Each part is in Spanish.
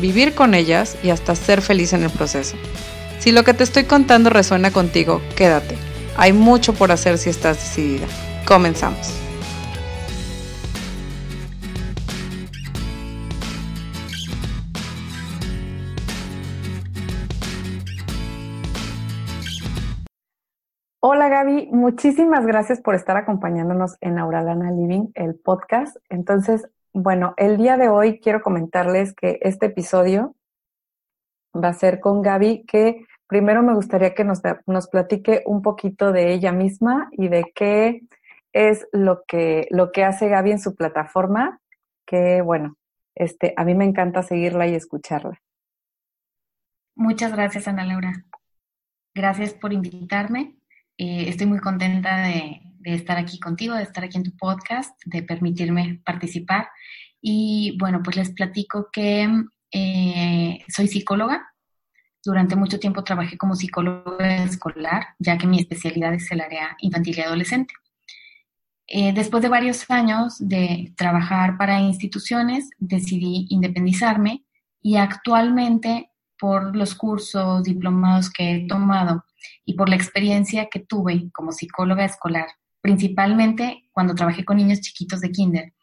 vivir con ellas y hasta ser feliz en el proceso. Si lo que te estoy contando resuena contigo, quédate. Hay mucho por hacer si estás decidida. Comenzamos. Hola Gaby, muchísimas gracias por estar acompañándonos en Auralana Living, el podcast. Entonces, bueno, el día de hoy quiero comentarles que este episodio va a ser con Gaby, que primero me gustaría que nos, nos platique un poquito de ella misma y de qué es lo que, lo que hace Gaby en su plataforma, que bueno, este, a mí me encanta seguirla y escucharla. Muchas gracias, Ana Laura. Gracias por invitarme. Eh, estoy muy contenta de, de estar aquí contigo, de estar aquí en tu podcast, de permitirme participar. Y bueno, pues les platico que eh, soy psicóloga. Durante mucho tiempo trabajé como psicóloga escolar, ya que mi especialidad es el área infantil y adolescente. Eh, después de varios años de trabajar para instituciones, decidí independizarme y actualmente por los cursos, diplomados que he tomado y por la experiencia que tuve como psicóloga escolar principalmente cuando trabajé con niños chiquitos de kinder,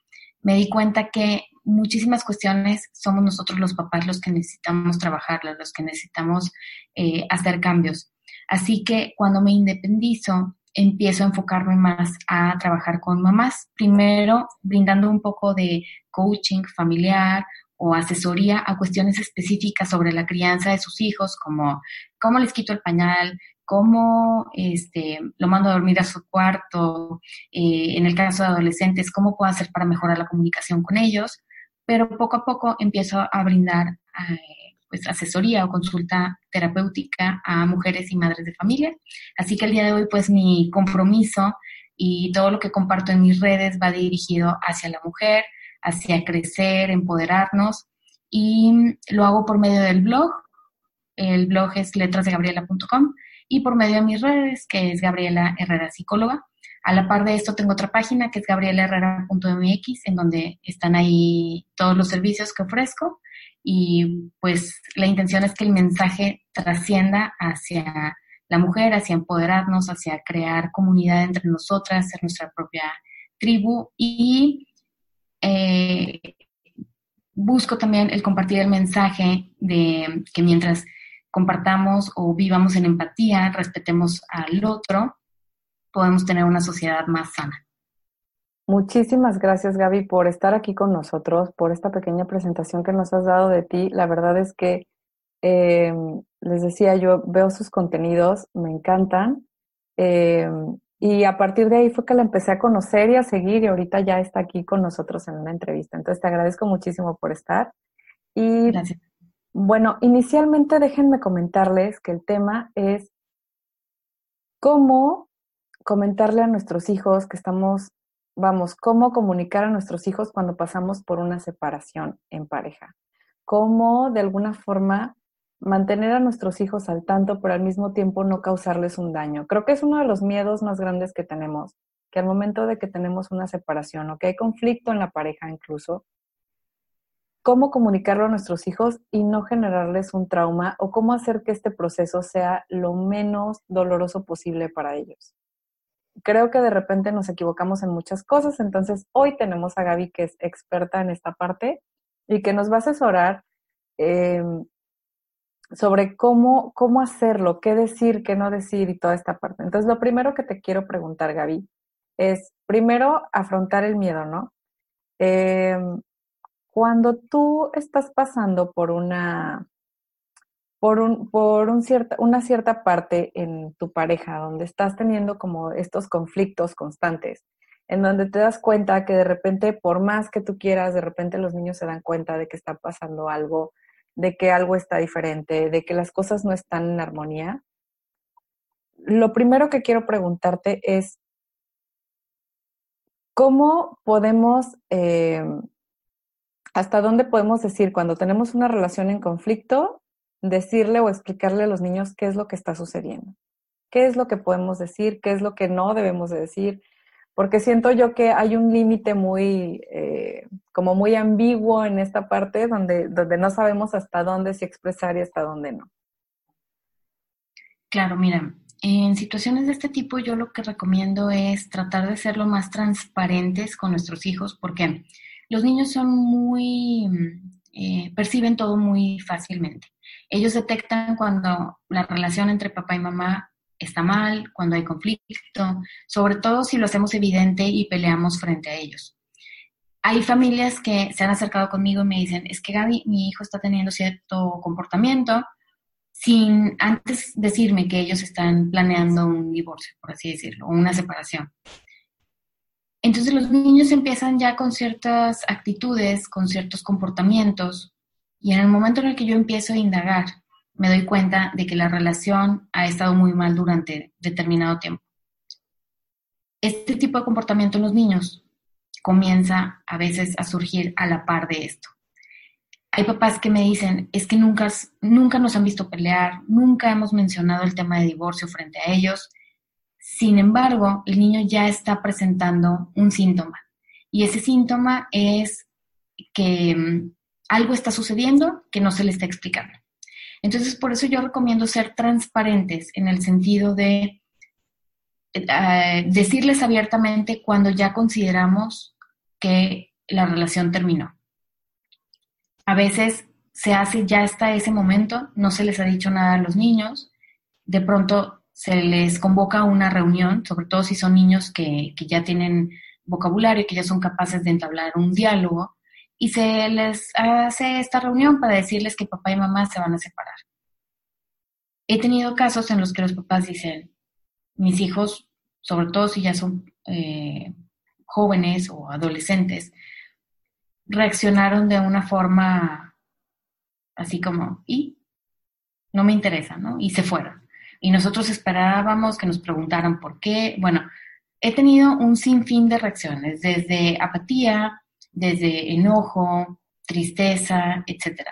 me di cuenta que muchísimas cuestiones somos nosotros los papás los que necesitamos trabajar, los que necesitamos eh, hacer cambios. Así que cuando me independizo, empiezo a enfocarme más a trabajar con mamás, primero brindando un poco de coaching familiar o asesoría a cuestiones específicas sobre la crianza de sus hijos, como cómo les quito el pañal, cómo este, lo mando a dormir a su cuarto, eh, en el caso de adolescentes, cómo puedo hacer para mejorar la comunicación con ellos, pero poco a poco empiezo a brindar eh, pues, asesoría o consulta terapéutica a mujeres y madres de familia. Así que el día de hoy, pues mi compromiso y todo lo que comparto en mis redes va dirigido hacia la mujer, hacia crecer, empoderarnos y lo hago por medio del blog. El blog es letrasdegabriela.com y por medio de mis redes, que es Gabriela Herrera Psicóloga. A la par de esto tengo otra página que es gabrielaherrera.mx, en donde están ahí todos los servicios que ofrezco y pues la intención es que el mensaje trascienda hacia la mujer, hacia empoderarnos, hacia crear comunidad entre nosotras, ser nuestra propia tribu y eh, busco también el compartir el mensaje de que mientras compartamos o vivamos en empatía, respetemos al otro, podemos tener una sociedad más sana. Muchísimas gracias Gaby por estar aquí con nosotros, por esta pequeña presentación que nos has dado de ti. La verdad es que em, les decía yo, veo sus contenidos, me encantan. Em, y a partir de ahí fue que la empecé a conocer y a seguir y ahorita ya está aquí con nosotros en una entrevista. Entonces te agradezco muchísimo por estar. Y Gracias. Bueno, inicialmente déjenme comentarles que el tema es cómo comentarle a nuestros hijos que estamos, vamos, cómo comunicar a nuestros hijos cuando pasamos por una separación en pareja. Cómo de alguna forma mantener a nuestros hijos al tanto, pero al mismo tiempo no causarles un daño. Creo que es uno de los miedos más grandes que tenemos, que al momento de que tenemos una separación o que hay conflicto en la pareja incluso, cómo comunicarlo a nuestros hijos y no generarles un trauma o cómo hacer que este proceso sea lo menos doloroso posible para ellos. Creo que de repente nos equivocamos en muchas cosas, entonces hoy tenemos a Gaby que es experta en esta parte y que nos va a asesorar em, sobre cómo, cómo hacerlo, qué decir, qué no decir y toda esta parte. Entonces, lo primero que te quiero preguntar, Gaby, es primero afrontar el miedo, ¿no? Eh, cuando tú estás pasando por una, por, un, por cierta, una cierta parte en tu pareja, donde estás teniendo como estos conflictos constantes, en donde te das cuenta que de repente, por más que tú quieras, de repente los niños se dan cuenta de que está pasando algo de que algo está diferente, de que las cosas no están en armonía, lo primero que quiero preguntarte es, ¿cómo podemos, eh, hasta dónde podemos decir cuando tenemos una relación en conflicto, decirle o explicarle a los niños qué es lo que está sucediendo? ¿Qué es lo que podemos decir? ¿Qué es lo que no debemos de decir? Porque siento yo que hay un límite muy, eh, como muy ambiguo en esta parte donde, donde no sabemos hasta dónde se expresar y hasta dónde no. Claro, mira, en situaciones de este tipo yo lo que recomiendo es tratar de ser lo más transparentes con nuestros hijos porque los niños son muy, eh, perciben todo muy fácilmente. Ellos detectan cuando la relación entre papá y mamá está mal, cuando hay conflicto, sobre todo si lo hacemos evidente y peleamos frente a ellos. Hay familias que se han acercado conmigo y me dicen, es que Gaby, mi hijo está teniendo cierto comportamiento, sin antes decirme que ellos están planeando un divorcio, por así decirlo, o una separación. Entonces los niños empiezan ya con ciertas actitudes, con ciertos comportamientos, y en el momento en el que yo empiezo a indagar, me doy cuenta de que la relación ha estado muy mal durante determinado tiempo. Este tipo de comportamiento en los niños comienza a veces a surgir a la par de esto hay papás que me dicen, es que nunca, nunca nos han visto pelear, nunca hemos mencionado el tema de divorcio frente a ellos. Sin embargo, el niño ya está presentando un síntoma. Y ese síntoma es que mm, algo está sucediendo que no se le está explicando. Entonces, por eso yo recomiendo ser transparentes en el sentido de eh, decirles abiertamente cuando ya consideramos que la relación terminó a veces se hace ya hasta ese momento, no se les ha dicho nada a los niños, de pronto se les convoca una reunión, sobre todo si son niños que, que ya tienen vocabulario, que ya son capaces de entablar un diálogo, y se les hace esta reunión para decirles que papá y mamá se van a separar. He tenido casos en los que los papás dicen, mis hijos, sobre todo si ya son eh, jóvenes o adolescentes, reaccionaron de una forma así como, ¿y? No me interesa, ¿no? Y se fueron. Y nosotros esperábamos que nos preguntaran por qué. Bueno, he tenido un sinfín de reacciones, desde apatía, desde enojo, tristeza, etc.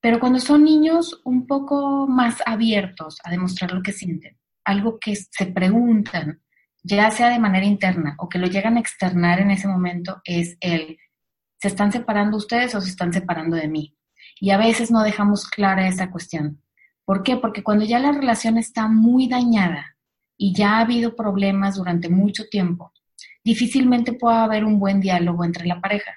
Pero cuando son niños un poco más abiertos a demostrar lo que sienten, algo que se preguntan, ya sea de manera interna o que lo llegan a externar en ese momento, es el ¿Se están separando ustedes o se están separando de mí? Y a veces no dejamos clara esa cuestión. ¿Por qué? Porque cuando ya la relación está muy dañada y ya ha habido problemas durante mucho tiempo, difícilmente puede haber un buen diálogo entre la pareja.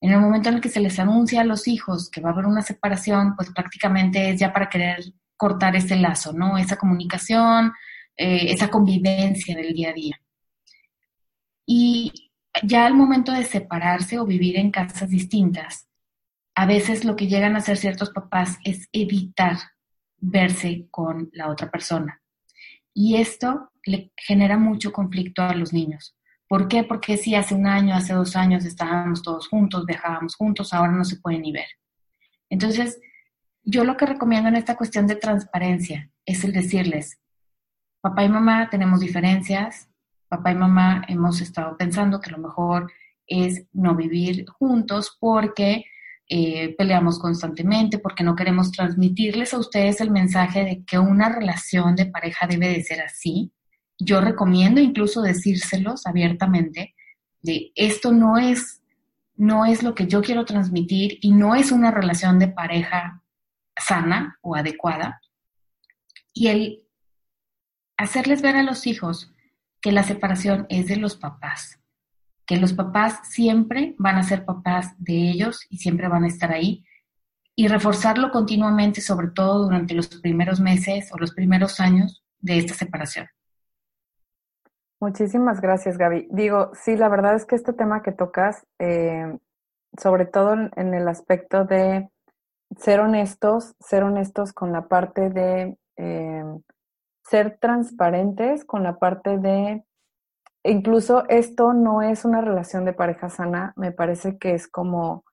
En el momento en el que se les anuncia a los hijos que va a haber una separación, pues prácticamente es ya para querer cortar ese lazo, ¿no? Esa comunicación, eh, esa convivencia del día a día. Y ya al momento de separarse o vivir en casas distintas, a veces lo que llegan a hacer ciertos papás es evitar verse con la otra persona. Y esto le genera mucho conflicto a los niños. ¿Por qué? Porque si hace un año, hace dos años estábamos todos juntos, viajábamos juntos, ahora no se pueden ni ver. Entonces, yo lo que recomiendo en esta cuestión de transparencia es el decirles, papá y mamá tenemos diferencias, papá y mamá hemos estado pensando que lo mejor es no vivir juntos porque eh, peleamos constantemente, porque no queremos transmitirles a ustedes el mensaje de que una relación de pareja debe de ser así. Yo recomiendo incluso decírselos abiertamente de esto no es, no es lo que yo quiero transmitir y no es una relación de pareja sana o adecuada. Y el hacerles ver a los hijos que la separación es de los papás, que los papás siempre van a ser papás de ellos y siempre van a estar ahí y reforzarlo continuamente, sobre todo durante los primeros meses o los primeros años de esta separación. Muchísimas gracias, Gaby. Digo, sí, la verdad es que este tema que tocas, eh, sobre todo en el aspecto de ser honestos, ser honestos con la parte de eh, ser transparentes con la parte de, incluso esto no es una relación de pareja sana, me parece que es como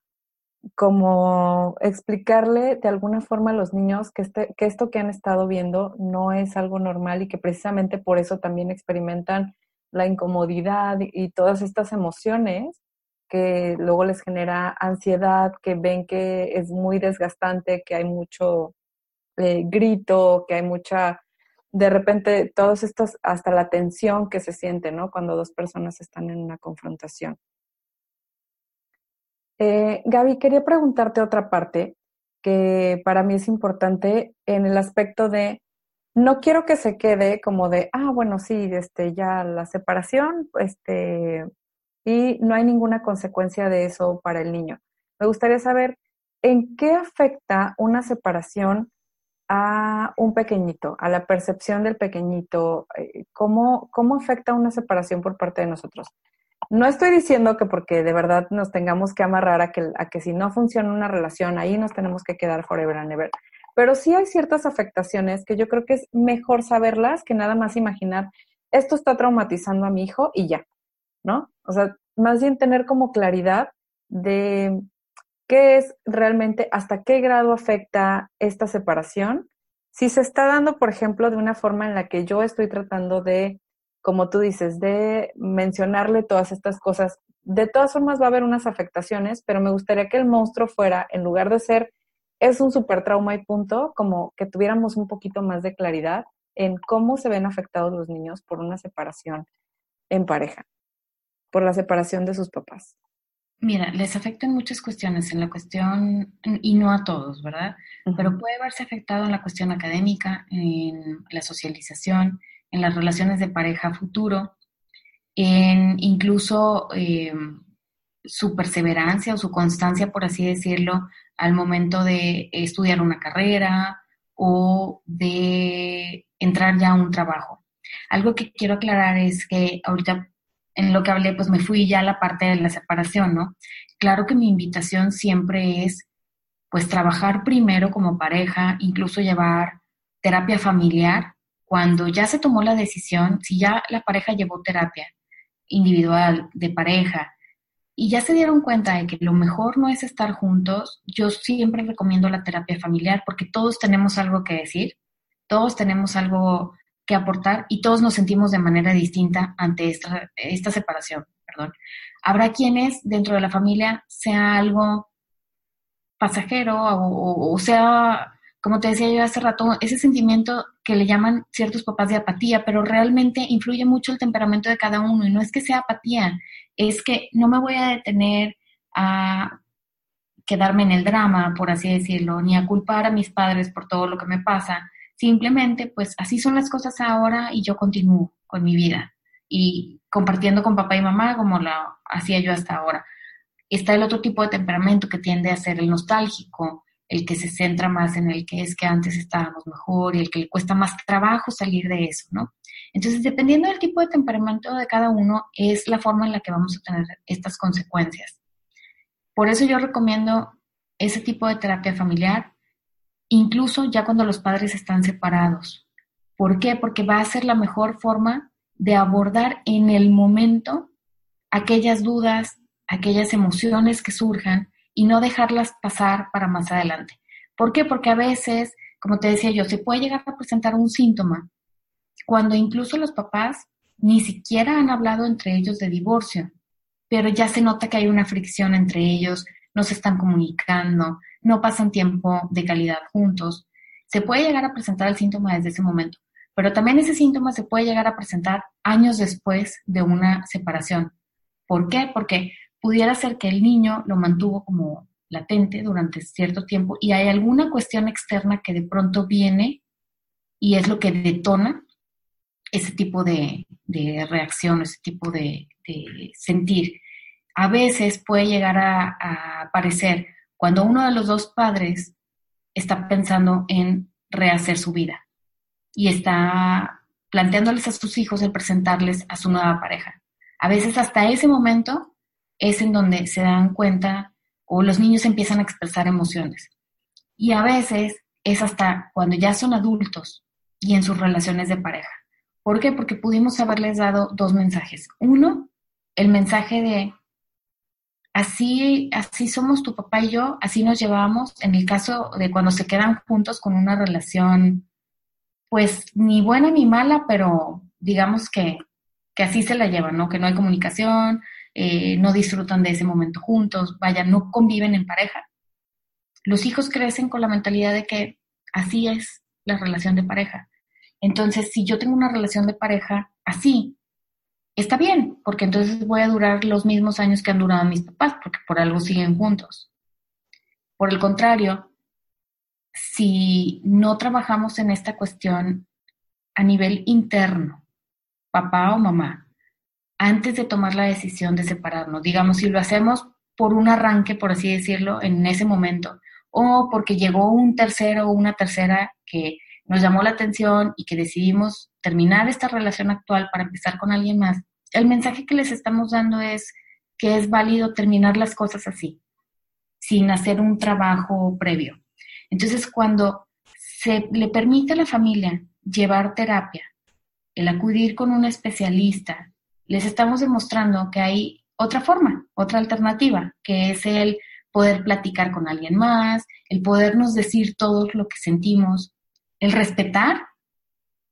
como explicarle de alguna forma a los niños que, este, que esto que han estado viendo no es algo normal y que precisamente por eso también experimentan la incomodidad y todas estas emociones que luego les genera ansiedad, que ven que es muy desgastante, que hay mucho eh, grito, que hay mucha, de repente, todos estos, hasta la tensión que se siente, ¿no? Cuando dos personas están en una confrontación. Eh, Gaby, quería preguntarte otra parte que para mí es importante en el aspecto de no quiero que se quede como de, ah, bueno, sí, este, ya la separación, este, y no hay ninguna consecuencia de eso para el niño. Me gustaría saber en qué afecta una separación a un pequeñito, a la percepción del pequeñito, eh, ¿cómo, cómo afecta una separación por parte de nosotros? No estoy diciendo que porque de verdad nos tengamos que amarrar a que, a que si no funciona una relación, ahí nos tenemos que quedar forever and ever. Pero sí hay ciertas afectaciones que yo creo que es mejor saberlas que nada más imaginar, esto está traumatizando a mi hijo y ya, ¿no? O sea, más bien tener como claridad de qué es realmente, hasta qué grado afecta esta separación. Si se está dando, por ejemplo, de una forma en la que yo estoy tratando de como tú dices, de mencionarle todas estas cosas. De todas formas va a haber unas afectaciones, pero me gustaría que el monstruo fuera, en lugar de ser, es un super trauma y punto, como que tuviéramos un poquito más de claridad en cómo se ven afectados los niños por una separación en pareja, por la separación de sus papás. Mira, les afectan muchas cuestiones en la cuestión, y no a todos, ¿verdad? Pero puede verse afectado en la cuestión académica, en la socialización, en las relaciones de pareja futuro, en incluso eh, su perseverancia o su constancia, por así decirlo, al momento de estudiar una carrera o de entrar ya a un trabajo. Algo que quiero aclarar es que ahorita en lo que hablé, pues me fui ya a la parte de la separación, ¿no? Claro que mi invitación siempre es, pues, trabajar primero como pareja, incluso llevar terapia familiar cuando ya se tomó la decisión, si ya la pareja llevó terapia individual, de pareja, y ya se dieron cuenta de que lo mejor no es estar juntos, yo siempre recomiendo la terapia familiar porque todos tenemos algo que decir, todos tenemos algo que aportar y todos nos sentimos de manera distinta ante esta, esta separación. Perdón. Habrá quienes dentro de la familia sea algo pasajero o sea como te decía yo hace rato, ese sentimiento que le llaman ciertos papás de apatía, pero realmente influye mucho el temperamento de cada uno y no es que sea apatía, es que no me voy a detener a quedarme en el drama, por así decirlo, ni a culpar a mis padres por todo lo que me pasa. Simplemente, pues así son las cosas ahora y yo continúo con mi vida y compartiendo con papá y mamá como lo hacía yo hasta ahora. Está el otro tipo de temperamento que tiende a ser el nostálgico, el que se centra más en el que es que antes estábamos mejor y el que le cuesta más trabajo salir de eso, ¿no? Entonces, dependiendo del tipo de temperamento de cada uno, es la forma en la que vamos a tener estas consecuencias. Por eso yo recomiendo ese tipo de terapia familiar, incluso ya cuando los padres están separados. ¿Por qué? Porque va a ser la mejor forma de abordar en el momento aquellas dudas, aquellas emociones que surjan y no dejarlas pasar para más adelante. ¿Por qué? Porque a veces, como te decía yo, se puede llegar a presentar un síntoma cuando incluso los papás ni siquiera han hablado entre ellos de divorcio, pero ya se nota que hay una fricción entre ellos, no se están comunicando, no pasan tiempo de calidad juntos. Se puede llegar a presentar el síntoma desde ese momento, pero también ese síntoma se puede llegar a presentar años después de una separación. ¿Por qué? Porque pudiera ser que el niño lo mantuvo como latente durante cierto tiempo y hay alguna cuestión externa que de pronto viene y es lo que detona ese tipo de, reacción, ese tipo de, sentir. A veces puede llegar a, aparecer cuando uno de los dos padres está pensando en rehacer su vida y está planteándoles a sus hijos el presentarles a su nueva pareja. A veces hasta ese momento es en donde se dan cuenta o los niños empiezan a expresar emociones. Y a veces es hasta cuando ya son adultos y en sus relaciones de pareja. ¿Por qué? Porque pudimos haberles dado dos mensajes. Uno, el mensaje de así, así somos tu papá y yo, así nos llevamos en el caso de cuando se quedan juntos con una relación, pues ni buena ni mala, pero digamos que, que así se la llevan, ¿no? Que no hay comunicación, eh, no disfrutan de ese momento juntos, vaya, no conviven en pareja. Los hijos crecen con la mentalidad de que así es la relación de pareja. Entonces, si yo tengo una relación de pareja así, está bien, porque entonces voy a durar los mismos años que han durado mis papás, porque por algo siguen juntos. Por el contrario, si no trabajamos en esta cuestión a nivel interno, papá o mamá, antes de tomar la decisión de separarnos. Digamos, si lo hacemos por un arranque, por así decirlo, en ese momento, o porque llegó un tercero o una tercera que nos llamó la atención y que decidimos terminar esta relación actual para empezar con alguien más, el mensaje que les estamos dando es que es válido terminar las cosas así, sin hacer un trabajo previo. Entonces, cuando se le permite a la familia llevar terapia, el acudir con un especialista, les estamos demostrando que hay otra forma, otra alternativa, que es el poder platicar con alguien más, el podernos decir todo lo que sentimos, el respetar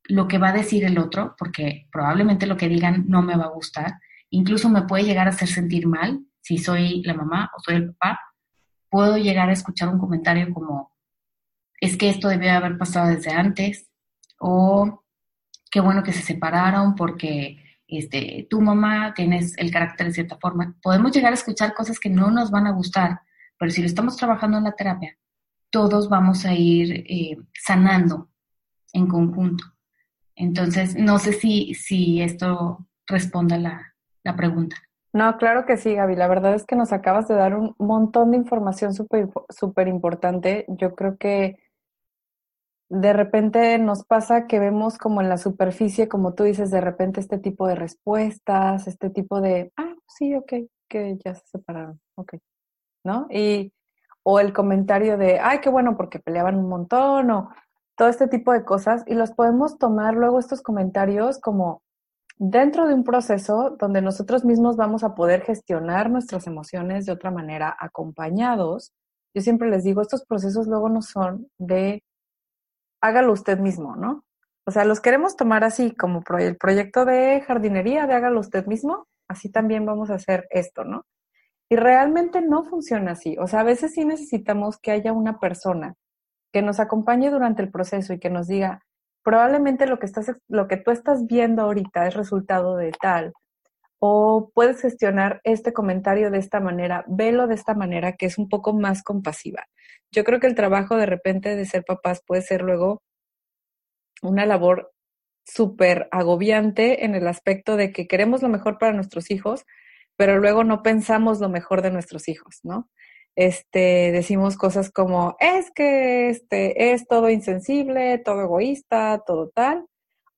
lo que va a decir el otro, porque probablemente lo que digan no me va a gustar, incluso me puede llegar a hacer sentir mal si soy la mamá o soy el papá, puedo llegar a escuchar un comentario como, es que esto debió haber pasado desde antes, o qué bueno que se separaron porque este, tu mamá tienes el carácter de cierta forma. Podemos llegar a escuchar cosas que no nos van a gustar, pero si lo estamos trabajando en la terapia, todos vamos a ir eh, sanando en conjunto. Entonces, no sé si, si esto responda la, la pregunta. No, claro que sí, Gaby. La verdad es que nos acabas de dar un montón de información súper super importante. Yo creo que de repente nos pasa que vemos como en la superficie, como tú dices, de repente este tipo de respuestas, este tipo de, ah, sí, ok, que ya se separaron, ok, ¿no? Y, o el comentario de, ay, qué bueno, porque peleaban un montón, o todo este tipo de cosas, y los podemos tomar luego estos comentarios como dentro de un proceso donde nosotros mismos vamos a poder gestionar nuestras emociones de otra manera, acompañados. Yo siempre les digo, estos procesos luego no son de hágalo usted mismo, ¿no? O sea, los queremos tomar así como el proyecto de jardinería de hágalo usted mismo, así también vamos a hacer esto, ¿no? Y realmente no funciona así. O sea, a veces sí necesitamos que haya una persona que nos acompañe durante el proceso y que nos diga, probablemente lo que, estás, lo que tú estás viendo ahorita es resultado de tal, o puedes gestionar este comentario de esta manera, velo de esta manera que es un poco más compasiva. Yo creo que el trabajo de repente de ser papás puede ser luego una labor súper agobiante en el aspecto de que queremos lo mejor para nuestros hijos, pero luego no pensamos lo mejor de nuestros hijos, ¿no? Este, decimos cosas como, es que este, es todo insensible, todo egoísta, todo tal,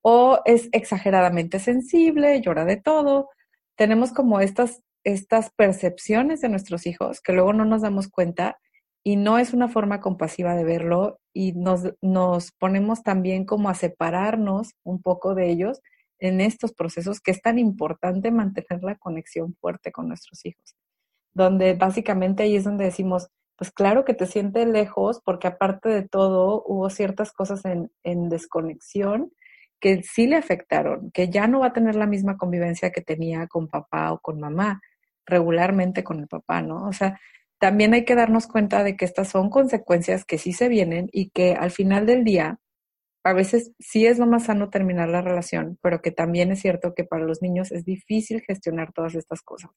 o es exageradamente sensible, llora de todo. Tenemos como estas, estas percepciones de nuestros hijos que luego no nos damos cuenta y no es una forma compasiva de verlo y nos, nos ponemos también como a separarnos un poco de ellos en estos procesos que es tan importante mantener la conexión fuerte con nuestros hijos, donde básicamente ahí es donde decimos, pues claro que te sientes lejos porque aparte de todo hubo ciertas cosas en, en desconexión que sí le afectaron, que ya no va a tener la misma convivencia que tenía con papá o con mamá, regularmente con el papá, ¿no? O sea, también hay que darnos cuenta de que estas son consecuencias que sí se vienen y que al final del día, a veces sí es lo más sano terminar la relación, pero que también es cierto que para los niños es difícil gestionar todas estas cosas.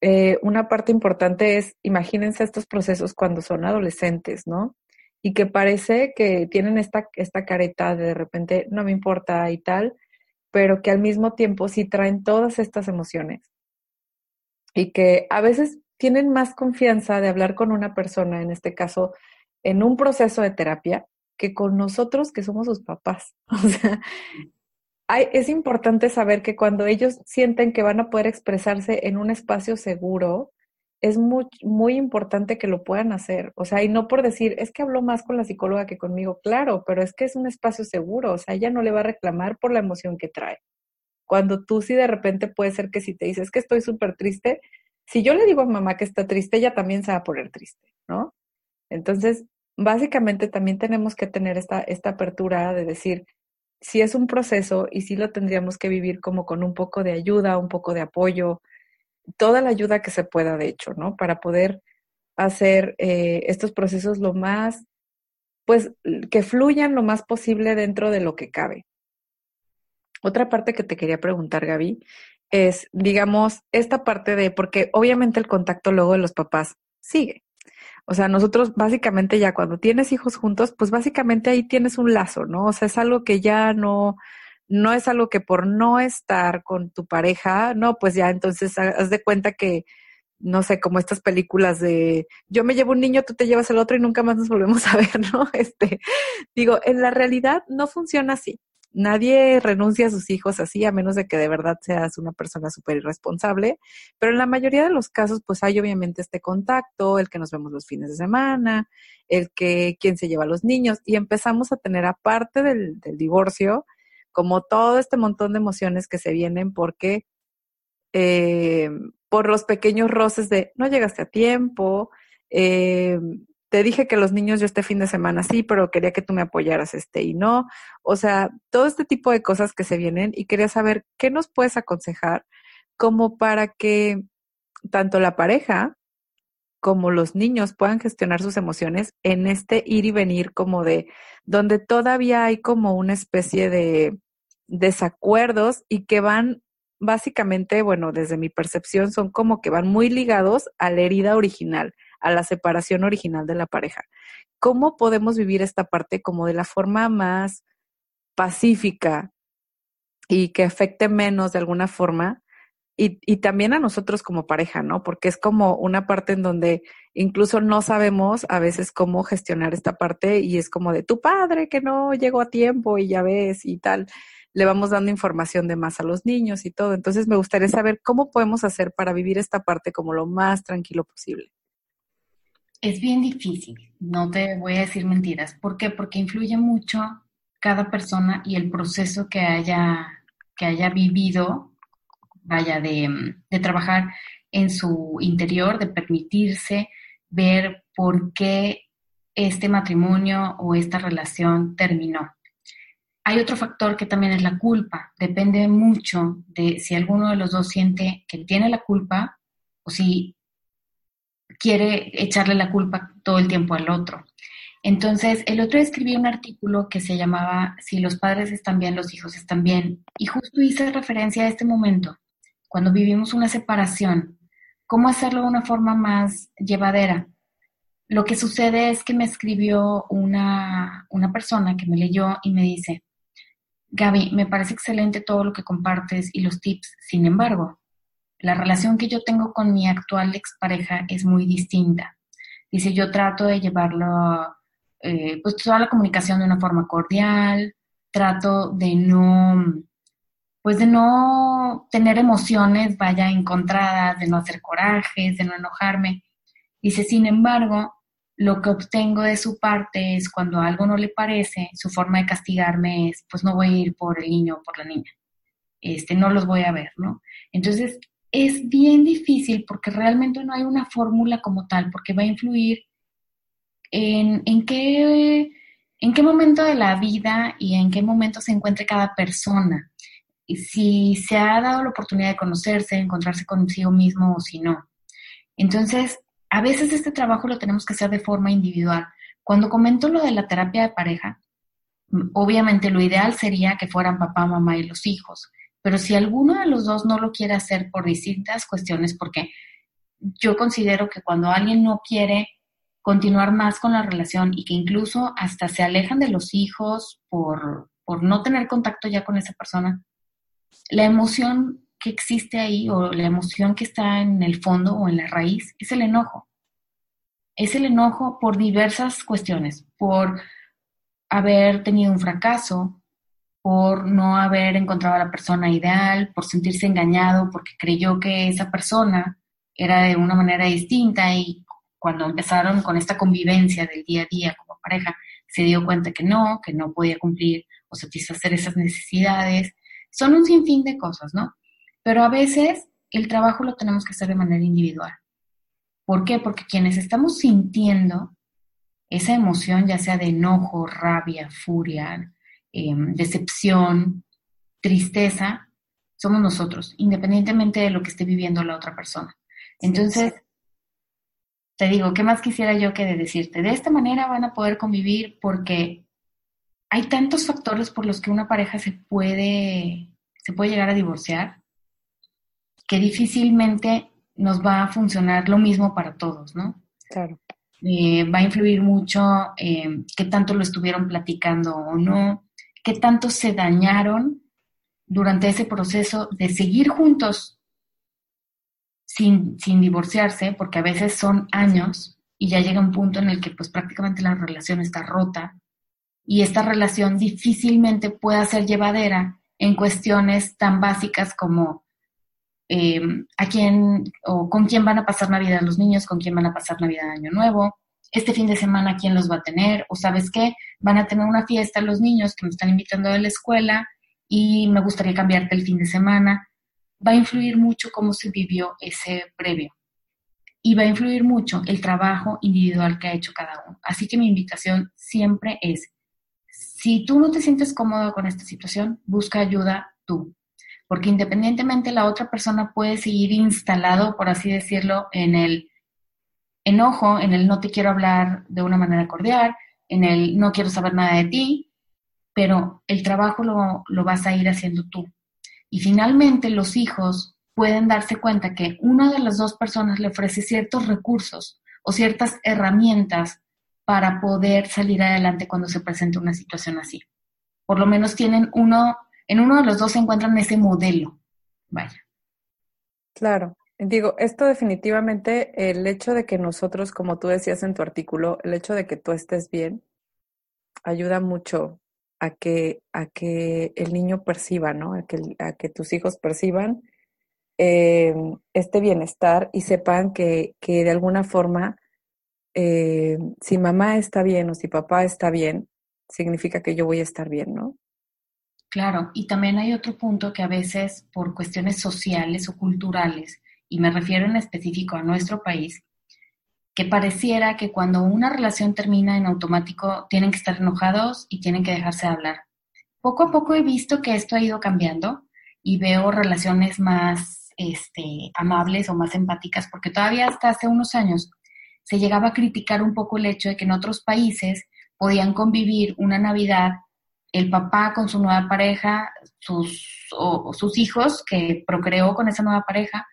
Eh, una parte importante es, imagínense estos procesos cuando son adolescentes, ¿no? Y que parece que tienen esta, esta careta de de repente no me importa y tal, pero que al mismo tiempo sí traen todas estas emociones. Y que a veces tienen más confianza de hablar con una persona, en este caso, en un proceso de terapia, que con nosotros que somos sus papás. O sea, hay, es importante saber que cuando ellos sienten que van a poder expresarse en un espacio seguro, es muy, muy importante que lo puedan hacer. O sea, y no por decir, es que habló más con la psicóloga que conmigo, claro, pero es que es un espacio seguro. O sea, ella no le va a reclamar por la emoción que trae. Cuando tú sí de repente puede ser que si te dices que estoy súper triste, si yo le digo a mamá que está triste, ella también se va a poner triste, ¿no? Entonces, básicamente también tenemos que tener esta, esta apertura de decir, si es un proceso y si lo tendríamos que vivir como con un poco de ayuda, un poco de apoyo, toda la ayuda que se pueda, de hecho, ¿no? Para poder hacer eh, estos procesos lo más, pues, que fluyan lo más posible dentro de lo que cabe. Otra parte que te quería preguntar, Gaby, es, digamos, esta parte de, porque obviamente el contacto luego de los papás sigue. O sea, nosotros básicamente ya cuando tienes hijos juntos, pues básicamente ahí tienes un lazo, ¿no? O sea, es algo que ya no, no es algo que por no estar con tu pareja, no, pues ya entonces haz de cuenta que, no sé, como estas películas de yo me llevo un niño, tú te llevas el otro y nunca más nos volvemos a ver, ¿no? Este, digo, en la realidad no funciona así nadie renuncia a sus hijos así, a menos de que de verdad seas una persona súper irresponsable, pero en la mayoría de los casos, pues hay obviamente este contacto, el que nos vemos los fines de semana, el que quién se lleva a los niños, y empezamos a tener aparte del, divorcio, como todo este montón de emociones que se vienen porque eh, por los pequeños roces de no llegaste a tiempo, eh, te dije que los niños yo este fin de semana sí, pero quería que tú me apoyaras este y no. O sea, todo este tipo de cosas que se vienen y quería saber qué nos puedes aconsejar como para que tanto la pareja como los niños puedan gestionar sus emociones en este ir y venir como de donde todavía hay como una especie de desacuerdos y que van básicamente, bueno, desde mi percepción son como que van muy ligados a la herida original a la separación original de la pareja. ¿Cómo podemos vivir esta parte como de la forma más pacífica y que afecte menos de alguna forma? Y, y, también a nosotros como pareja, ¿no? Porque es como una parte en donde incluso no sabemos a veces cómo gestionar esta parte y es como de tu padre que no llegó a tiempo y ya ves y tal. Le vamos dando información de más a los niños y todo. Entonces me gustaría saber cómo podemos hacer para vivir esta parte como lo más tranquilo posible. Es bien difícil, no te voy a decir mentiras. ¿Por qué? Porque influye mucho cada persona y el proceso que haya, que haya vivido, vaya, de, de trabajar en su interior, de permitirse ver por qué este matrimonio o esta relación terminó. Hay otro factor que también es la culpa. Depende mucho de si alguno de los dos siente que tiene la culpa o si quiere echarle la culpa todo el tiempo al otro. Entonces, el otro escribió un artículo que se llamaba Si los padres están bien, los hijos están bien. Y justo hice referencia a este momento, cuando vivimos una separación, cómo hacerlo de una forma más llevadera. Lo que sucede es que me escribió una, una persona que me leyó y me dice, Gaby, me parece excelente todo lo que compartes y los tips. Sin embargo, la relación que yo tengo con mi actual expareja es muy distinta. Dice, yo trato de llevarlo, eh, pues toda la comunicación de una forma cordial, trato de no, pues de no tener emociones, vaya, encontradas, de no hacer corajes, de no enojarme. Dice, sin embargo, lo que obtengo de su parte es cuando algo no le parece, su forma de castigarme es, pues no voy a ir por el niño o por la niña. Este, no los voy a ver, ¿no? Entonces, es bien difícil porque realmente no hay una fórmula como tal, porque va a influir en, en, qué, en qué momento de la vida y en qué momento se encuentre cada persona. Y si se ha dado la oportunidad de conocerse, encontrarse consigo mismo o si no. Entonces, a veces este trabajo lo tenemos que hacer de forma individual. Cuando comento lo de la terapia de pareja, obviamente lo ideal sería que fueran papá, mamá y los hijos pero si alguno de los dos no lo quiere hacer por distintas cuestiones, porque yo considero que cuando alguien no quiere continuar más con la relación y que incluso hasta se alejan de los hijos por, por no tener contacto ya con esa persona, la emoción que existe ahí o la emoción que está en el fondo o en la raíz es el enojo. Es el enojo por diversas cuestiones, por haber tenido un fracaso, por no haber encontrado a la persona ideal, por sentirse engañado, porque creyó que esa persona era de una manera distinta y cuando empezaron con esta convivencia del día a día como pareja, se dio cuenta que no, que no podía cumplir o satisfacer esas necesidades. Son un sinfín de cosas, ¿no? Pero a veces el trabajo lo tenemos que hacer de manera individual. ¿Por qué? Porque quienes estamos sintiendo esa emoción, ya sea de enojo, rabia, furia, em, decepción, tristeza, somos nosotros, independientemente de lo que esté viviendo la otra persona. Entonces, te digo, ¿qué más quisiera yo que de decirte? De esta manera van a poder convivir porque hay tantos factores por los que una pareja se puede, se puede llegar a divorciar que difícilmente nos va a funcionar lo mismo para todos, ¿no? Claro. Eh, va a influir mucho eh, qué tanto lo estuvieron platicando o no, qué tanto se dañaron durante ese proceso de seguir juntos sin, sin divorciarse, porque a veces son años y ya llega un punto en el que pues prácticamente la relación está rota y esta relación difícilmente pueda ser llevadera en cuestiones tan básicas como eh, a quién o con quién van a pasar Navidad los niños, con quién van a pasar Navidad Año Nuevo, este fin de semana quién los va a tener, o sabes qué, van a tener una fiesta los niños que me están invitando de la escuela y me gustaría cambiarte el fin de semana. Va a influir mucho cómo se vivió ese previo y va a influir mucho el trabajo individual que ha hecho cada uno. Así que mi invitación siempre es, si tú no te sientes cómodo con esta situación, busca ayuda tú porque independientemente la otra persona puede seguir instalado, por así decirlo, en el enojo, en el no te quiero hablar de una manera cordial, en el no quiero saber nada de ti, pero el trabajo lo, lo vas a ir haciendo tú. Y finalmente los hijos pueden darse cuenta que una de las dos personas le ofrece ciertos recursos o ciertas herramientas para poder salir adelante cuando se presenta una situación así. Por lo menos tienen uno en uno de los dos se encuentran ese modelo. Vaya. Claro. Digo, esto definitivamente, el hecho de que nosotros, como tú decías en tu artículo, el hecho de que tú estés bien, ayuda mucho a que, a que el niño perciba, ¿no? A que, a que tus hijos perciban eh, este bienestar y sepan que, que de alguna forma, eh, si mamá está bien o si papá está bien, significa que yo voy a estar bien, ¿no? Claro, y también hay otro punto que a veces por cuestiones sociales o culturales, y me refiero en específico a nuestro país, que pareciera que cuando una relación termina en automático tienen que estar enojados y tienen que dejarse de hablar. Poco a poco he visto que esto ha ido cambiando y veo relaciones más este, amables o más empáticas, porque todavía hasta hace unos años se llegaba a criticar un poco el hecho de que en otros países podían convivir una Navidad el papá con su nueva pareja, sus, o, sus hijos que procreó con esa nueva pareja,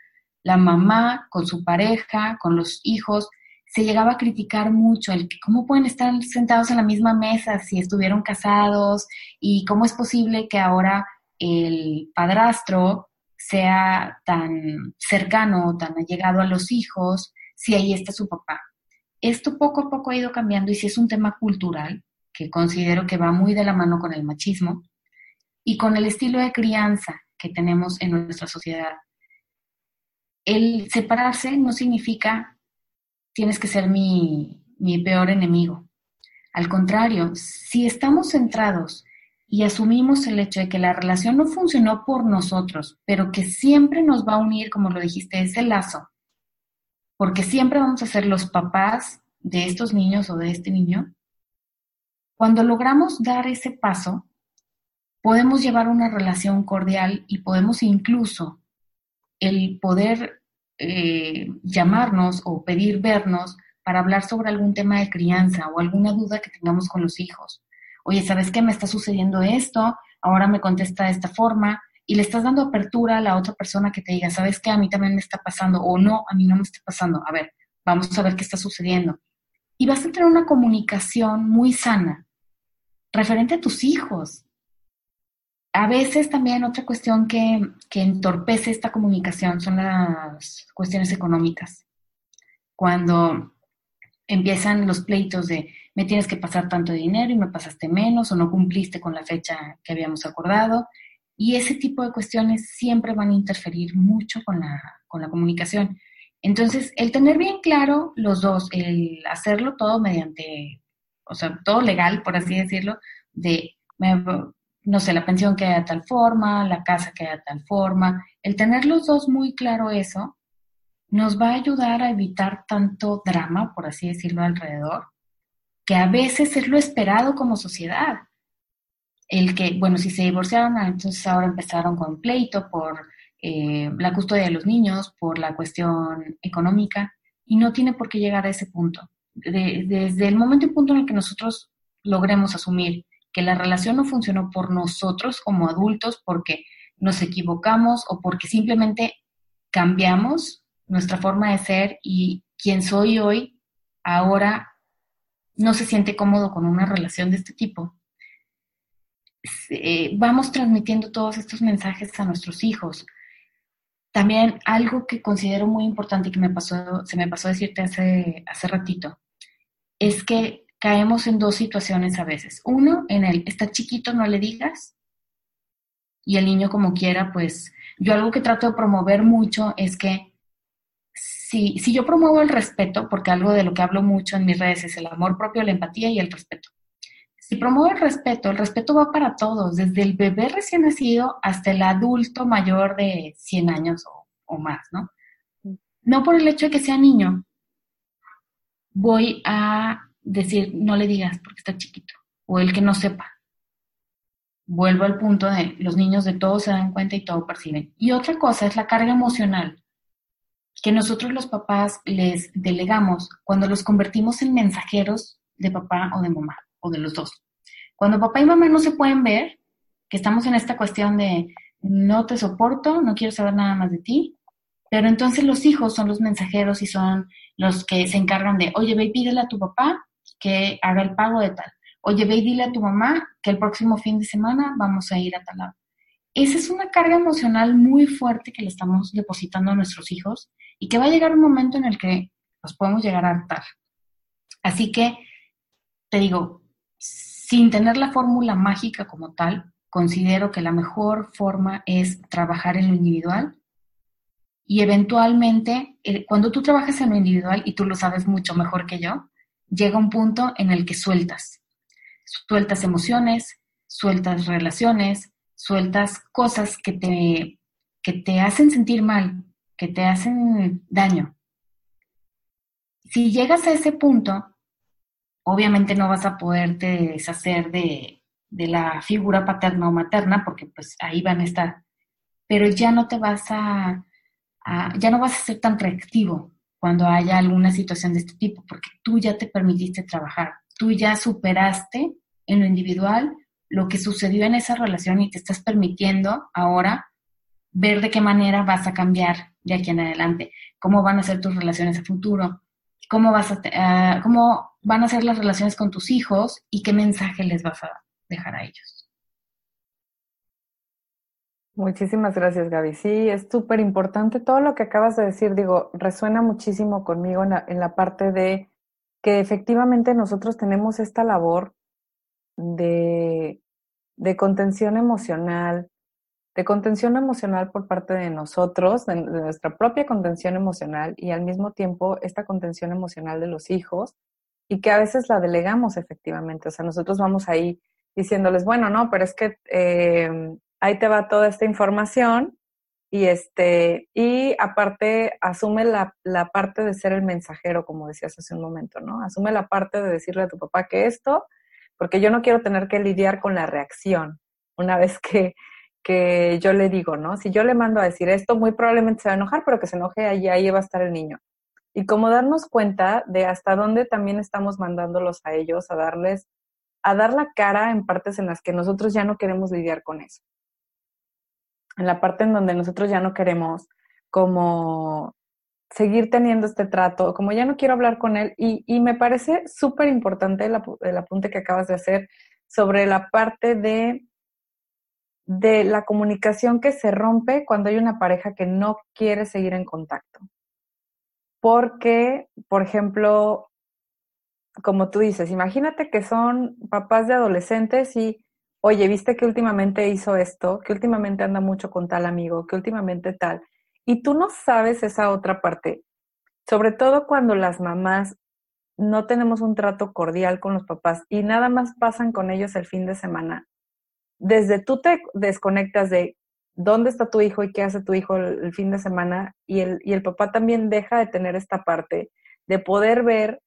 la mamá con su pareja, con los hijos, se llegaba a criticar mucho el cómo pueden estar sentados en la misma mesa si estuvieron casados y cómo es posible que ahora el padrastro sea tan cercano, tan allegado a los hijos, si ahí está su papá. Esto poco a poco ha ido cambiando y si es un tema cultural, que considero que va muy de la mano con el machismo y con el estilo de crianza que tenemos en nuestra sociedad. El separarse no significa tienes que ser mi, mi peor enemigo. Al contrario, si estamos centrados y asumimos el hecho de que la relación no funcionó por nosotros, pero que siempre nos va a unir, como lo dijiste, ese lazo, porque siempre vamos a ser los papás de estos niños o de este niño, cuando logramos dar ese paso, podemos llevar una relación cordial y podemos incluso el poder eh, llamarnos o pedir vernos para hablar sobre algún tema de crianza o alguna duda que tengamos con los hijos. Oye, ¿sabes qué? Me está sucediendo esto, ahora me contesta de esta forma y le estás dando apertura a la otra persona que te diga, ¿sabes qué? A mí también me está pasando o no, a mí no me está pasando. A ver, vamos a ver qué está sucediendo. Y vas a tener una comunicación muy sana referente a tus hijos. A veces también otra cuestión que, entorpece esta comunicación son las cuestiones económicas. Cuando empiezan los pleitos de me tienes que pasar tanto dinero y me pasaste menos o no cumpliste con la fecha que habíamos acordado. Y ese tipo de cuestiones siempre van a interferir mucho con la, con la comunicación. Entonces, el tener bien claro los dos, el hacerlo todo mediante o sea, todo legal, por así decirlo, de me, no sé, la pensión queda de tal forma, la casa queda de tal forma. El tener los dos muy claro eso nos va a ayudar a evitar tanto drama, por así decirlo, alrededor, que a veces es lo esperado como sociedad. El que, bueno, si se divorciaron, entonces ahora empezaron con pleito por eh, la custodia de los niños, por la cuestión económica, y no tiene por qué llegar a ese punto. desde el momento y punto en el que nosotros logremos asumir que la relación no funcionó por nosotros como adultos, porque nos equivocamos o porque simplemente cambiamos nuestra forma de ser y quien soy hoy ahora no se siente cómodo con una relación de este tipo. Eh, vamos transmitiendo todos estos mensajes a nuestros hijos. También algo que considero muy importante y que me pasó, se me pasó a decirte hace, hace ratito, es que caemos en dos situaciones a veces. Uno, en el, está chiquito, no le digas. Y el niño como quiera, pues yo algo que trato de promover mucho es que si, si yo promuevo el respeto, porque algo de lo que hablo mucho en mis redes es el amor propio, la empatía y el respeto. Si promuevo el respeto, el respeto va para todos, desde el bebé recién nacido hasta el adulto mayor de 100 años o, o más, ¿no? No por el hecho de que sea niño, voy a decir, no le digas porque está chiquito, o el que no sepa. Vuelvo al punto de los niños de todo se dan cuenta y todo perciben. Y otra cosa es la carga emocional que nosotros los papás les delegamos cuando los convertimos en mensajeros de papá o de mamá, o de los dos. Cuando papá y mamá no se pueden ver, que estamos en esta cuestión de no te soporto, no quiero saber nada más de ti, pero entonces los hijos son los mensajeros y son los que se encargan de, oye, ve y pídele a tu papá que haga el pago de tal. Oye, ve y dile a tu mamá que el próximo fin de semana vamos a ir a tal lado. Esa es una carga emocional muy fuerte que le estamos depositando a nuestros hijos y que va a llegar un momento en el que los podemos llegar a hartar. Así que, te digo, sin tener la fórmula mágica como tal, considero que la mejor forma es trabajar en lo individual y eventualmente, eh, cuando tú trabajas en lo individual, y tú lo sabes mucho mejor que yo, llega un punto en el que sueltas. Sueltas emociones, sueltas relaciones, sueltas cosas que te, que te hacen sentir mal, que te hacen daño. Si llegas a ese punto, obviamente no vas a poderte deshacer de, de la figura paterna o materna, porque pues ahí van a estar, pero ya no te vas a, a ya no vas a ser tan reactivo, cuando haya alguna situación de este tipo, porque tú ya te permitiste trabajar, tú ya superaste en lo individual lo que sucedió en esa relación y te estás permitiendo ahora ver de qué manera vas a cambiar de aquí en adelante, cómo van a ser tus relaciones a futuro, cómo, vas a, ah, cómo van a ser las relaciones con tus hijos y qué mensaje les vas a dejar a ellos. Muchísimas gracias, Gaby. Sí, es súper importante todo lo que acabas de decir. Digo, resuena muchísimo conmigo en la, en la parte de que efectivamente nosotros tenemos esta labor de, de contención emocional, de contención emocional por parte de nosotros, de, nuestra propia contención emocional y al mismo tiempo esta contención emocional de los hijos y que a veces la delegamos efectivamente. O sea, nosotros vamos ahí diciéndoles, bueno, no, pero es que eh, ahí te va toda esta información y este y aparte asume la, la, parte de ser el mensajero como decías hace un momento no asume la parte de decirle a tu papá que esto porque yo no quiero tener que lidiar con la reacción una vez que, que yo le digo no si yo le mando a decir esto muy probablemente se va a enojar pero que se enoje ahí ahí va a estar el niño. Y como darnos cuenta de hasta dónde también estamos mandándolos a ellos a darles a dar la cara en partes en las que nosotros ya no queremos lidiar con eso en la parte en donde nosotros ya no queremos como seguir teniendo este trato, como ya no quiero hablar con él. Y, me parece súper importante el, el, apunte que acabas de hacer sobre la parte de, de la comunicación que se rompe cuando hay una pareja que no quiere seguir en contacto. Porque, por ejemplo, como tú dices, imagínate que son papás de adolescentes y oye, viste que últimamente hizo esto, que últimamente anda mucho con tal amigo, que últimamente tal. Y tú no sabes esa otra parte, sobre todo cuando las mamás no tenemos un trato cordial con los papás y nada más pasan con ellos el fin de semana. desde tú te desconectas de dónde está tu hijo y qué hace tu hijo el, fin de semana y el, y el papá también deja de tener esta parte de poder ver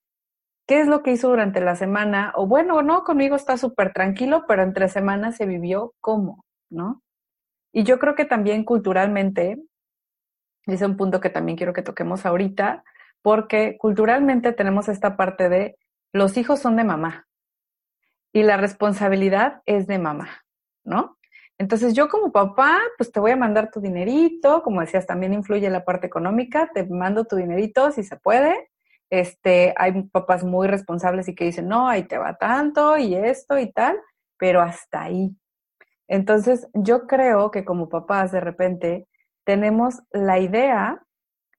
qué es lo que hizo durante la semana, o bueno, no, conmigo está súper tranquilo, pero entre semanas se vivió cómo, ¿no? Y yo creo que también culturalmente, es un punto que también quiero que toquemos ahorita, porque culturalmente tenemos esta parte de los hijos son de mamá y la responsabilidad es de mamá, ¿no? Entonces yo como papá, pues te voy a mandar tu dinerito, como decías, también influye la parte económica, te mando tu dinerito si se puede. Este, hay papás muy responsables y que dicen, no, ahí te va tanto y esto y tal, pero hasta ahí. Entonces yo creo que como papás de repente tenemos la idea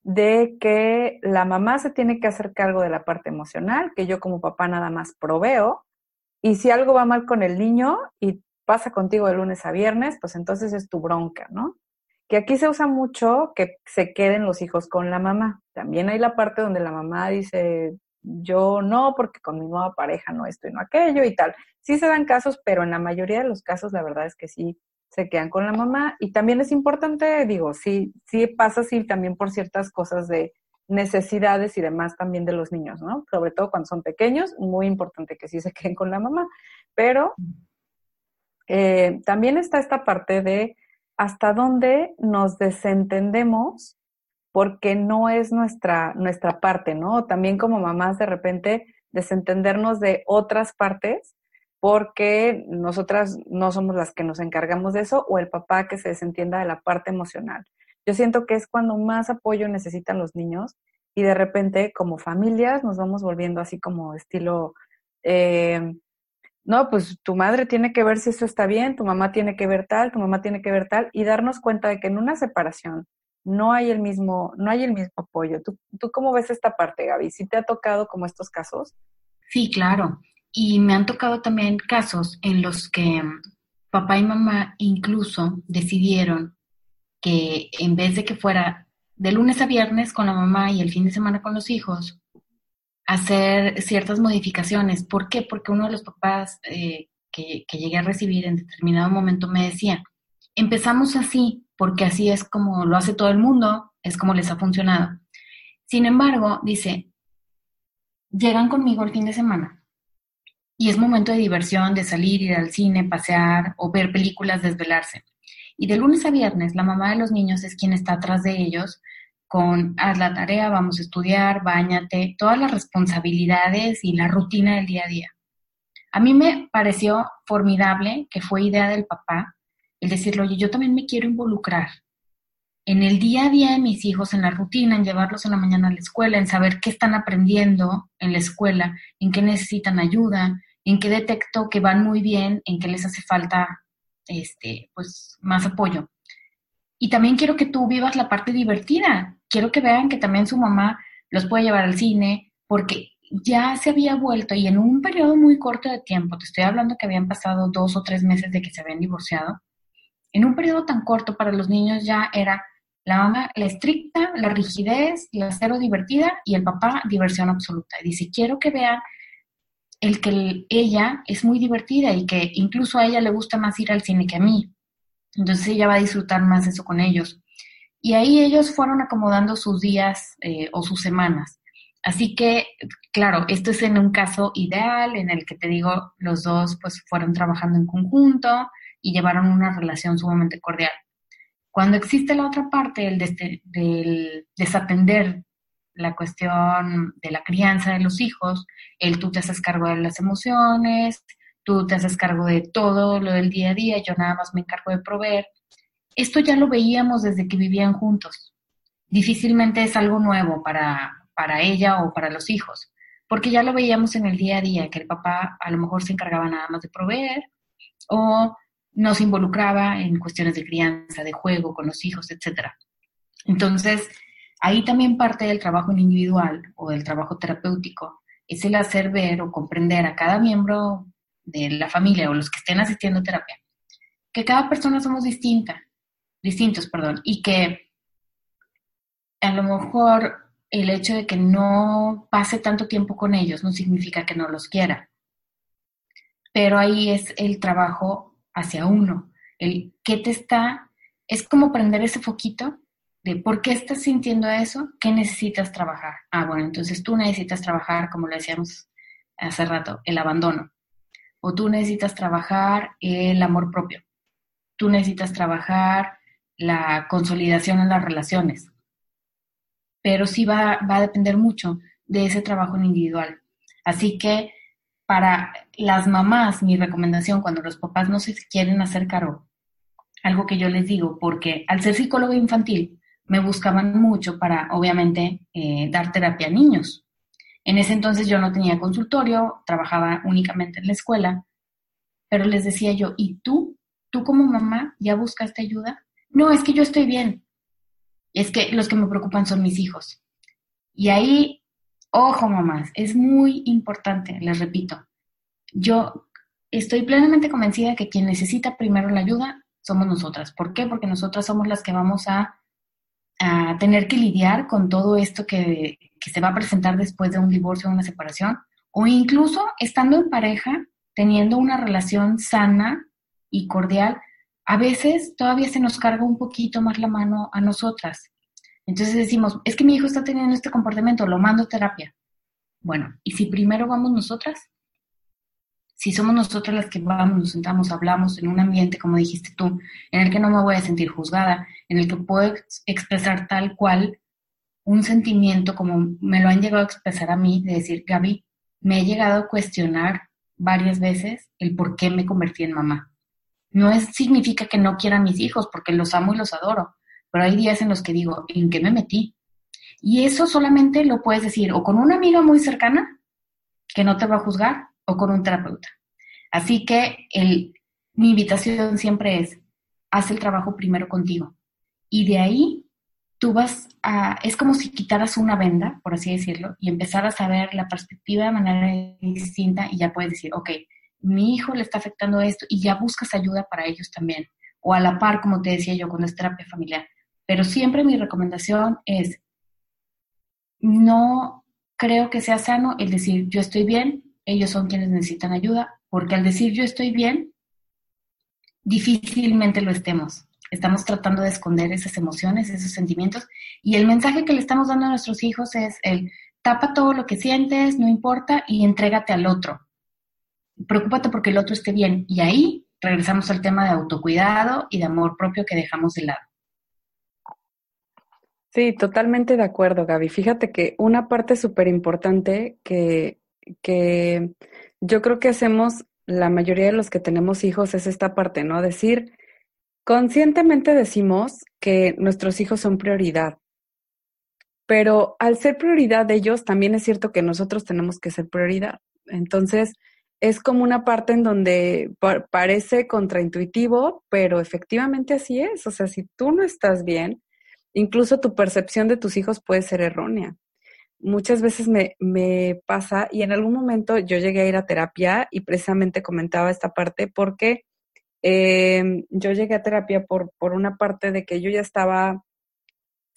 de que la mamá se tiene que hacer cargo de la parte emocional, que yo como papá nada más proveo, y si algo va mal con el niño y pasa contigo de lunes a viernes, pues entonces es tu bronca, ¿no? Que aquí se usa mucho que se queden los hijos con la mamá. También hay la parte donde la mamá dice, yo no, porque con mi nueva pareja no esto y no aquello y tal. Sí se dan casos, pero en la mayoría de los casos la verdad es que sí se quedan con la mamá. Y también es importante, digo, sí, sí pasa así también por ciertas cosas de necesidades y demás también de los niños, ¿no? Sobre todo cuando son pequeños, muy importante que sí se queden con la mamá. Pero eh, también está esta parte de hasta dónde nos desentendemos porque no es nuestra, nuestra parte, ¿no? También como mamás de repente desentendernos de otras partes porque nosotras no somos las que nos encargamos de eso o el papá que se desentienda de la parte emocional. Yo siento que es cuando más apoyo necesitan los niños y de repente como familias nos vamos volviendo así como estilo eh, no, pues tu madre tiene que ver si eso está bien, tu mamá tiene que ver tal, tu mamá tiene que ver tal, y darnos cuenta de que en una separación no hay el mismo, no hay el mismo apoyo. ¿Tú, tú cómo ves esta parte, Gaby? ¿Sí te ha tocado como estos casos? Sí, claro. Y me han tocado también casos en los que papá y mamá incluso decidieron que en vez de que fuera de lunes a viernes con la mamá y el fin de semana con los hijos, hacer ciertas modificaciones. ¿Por qué? Porque uno de los papás eh, que, que, llegué a recibir en determinado momento me decía, empezamos así, porque así es como lo hace todo el mundo, es como les ha funcionado. Sin embargo, dice, llegan conmigo el fin de semana y es momento de diversión, de salir, ir al cine, pasear o ver películas, desvelarse. Y de lunes a viernes, la mamá de los niños es quien está atrás de ellos con haz la tarea, vamos a estudiar, bañate, todas las responsabilidades y la rutina del día a día. A mí me pareció formidable que fue idea del papá el decirle, oye, yo también me quiero involucrar en el día a día de mis hijos, en la rutina, en llevarlos en la mañana a la escuela, en saber qué están aprendiendo en la escuela, en qué necesitan ayuda, en qué detecto que van muy bien, en qué les hace falta este, pues, más apoyo. Y también quiero que tú vivas la parte divertida. Quiero que vean que también su mamá los puede llevar al cine, porque ya se había vuelto y en un periodo muy corto de tiempo, te estoy hablando que habían pasado dos o tres meses de que se habían divorciado, en un periodo tan corto para los niños ya era la mamá la estricta, la rigidez, la cero divertida y el papá diversión absoluta. Y dice, quiero que vean el que ella es muy divertida y que incluso a ella le gusta más ir al cine que a mí. Entonces ella va a disfrutar más eso con ellos. Y ahí ellos fueron acomodando sus días eh, o sus semanas. Así que, claro, esto es en un caso ideal en el que te digo, los dos pues fueron trabajando en conjunto y llevaron una relación sumamente cordial. Cuando existe la otra parte, el del desatender la cuestión de la crianza de los hijos, el tú te haces cargo de las emociones, tú te haces cargo de todo lo del día a día, yo nada más me encargo de proveer. Esto ya lo veíamos desde que vivían juntos. Difícilmente es algo nuevo para, para ella o para los hijos, porque ya lo veíamos en el día a día, que el papá a lo mejor se encargaba nada más de proveer o no se involucraba en cuestiones de crianza, de juego con los hijos, etc. Entonces, ahí también parte del trabajo individual o del trabajo terapéutico es el hacer ver o comprender a cada miembro de la familia o los que estén asistiendo a terapia, que cada persona somos distinta, distintos, perdón, y que a lo mejor el hecho de que no pase tanto tiempo con ellos no significa que no los quiera. Pero ahí es el trabajo hacia uno. El qué te está, es como prender ese foquito de por qué estás sintiendo eso, qué necesitas trabajar. Ah, bueno, entonces tú necesitas trabajar, como lo decíamos hace rato, el abandono. O tú necesitas trabajar el amor propio. Tú necesitas trabajar la consolidación en las relaciones. Pero sí va, va a depender mucho de ese trabajo en individual. Así que para las mamás, mi recomendación cuando los papás no se quieren hacer cargo, algo que yo les digo, porque al ser psicólogo infantil, me buscaban mucho para, obviamente, eh, dar terapia a niños. En ese entonces yo no tenía consultorio, trabajaba únicamente en la escuela, pero les decía yo, ¿y tú? ¿Tú como mamá ya buscaste ayuda? No, es que yo estoy bien. Es que los que me preocupan son mis hijos. Y ahí Ojo, mamás, es muy importante, les repito. Yo estoy plenamente convencida que quien necesita primero la ayuda somos nosotras. ¿Por qué? Porque nosotras somos las que vamos a, tener que lidiar con todo esto que, que se va a presentar después de un divorcio o una separación, o incluso estando en pareja, teniendo una relación sana y cordial, a veces todavía se nos carga un poquito más la mano a nosotras. Entonces decimos, es que mi hijo está teniendo este comportamiento, lo mando a terapia. Bueno, ¿y si primero vamos nosotras? Si somos nosotras las que vamos, nos sentamos, hablamos en un ambiente, como dijiste tú, en el que no me voy a sentir juzgada, en el que puedo expresar tal cual un sentimiento como me lo han llegado a expresar a mí, de decir, Gaby, me he llegado a cuestionar varias veces el por qué me convertí en mamá. No es, significa que no quiera a mis hijos, porque los amo y los adoro, pero hay días en los que digo, ¿en qué me metí? Y eso solamente lo puedes decir o con una amiga muy cercana que no te va a juzgar o con un terapeuta. Así que mi invitación siempre es, haz el trabajo primero contigo. Y de ahí tú vas a, es como si quitaras una venda, por así decirlo, y empezaras a ver la perspectiva de manera distinta y ya puedes decir, ok, mi hijo le está afectando esto y ya buscas ayuda para ellos también. O a la par, como te decía yo, con es terapia familiar. Pero siempre mi recomendación es, no creo que sea sano el decir yo estoy bien, ellos son quienes necesitan ayuda, porque al decir yo estoy bien, difícilmente lo estemos. Estamos tratando de esconder esas emociones, esos sentimientos, y el mensaje que le estamos dando a nuestros hijos es el tapa todo lo que sientes, no importa, y entrégate al otro. Preocúpate porque el otro esté bien. Y ahí regresamos al tema de autocuidado y de amor propio que dejamos de lado. Sí, totalmente de acuerdo, Gaby. Fíjate que una parte súper importante que, que yo creo que hacemos la mayoría de los que tenemos hijos es esta parte, ¿no? Decir, conscientemente decimos que nuestros hijos son prioridad, pero al ser prioridad de ellos, también es cierto que nosotros tenemos que ser prioridad. Entonces, es como una parte en donde parece contraintuitivo, pero efectivamente así es. O sea, si tú no estás bien, incluso tu percepción de tus hijos puede ser errónea. Muchas veces me, me, pasa y en algún momento yo llegué a ir a terapia y precisamente comentaba esta parte porque em, yo llegué a terapia por, por una parte de que yo ya estaba,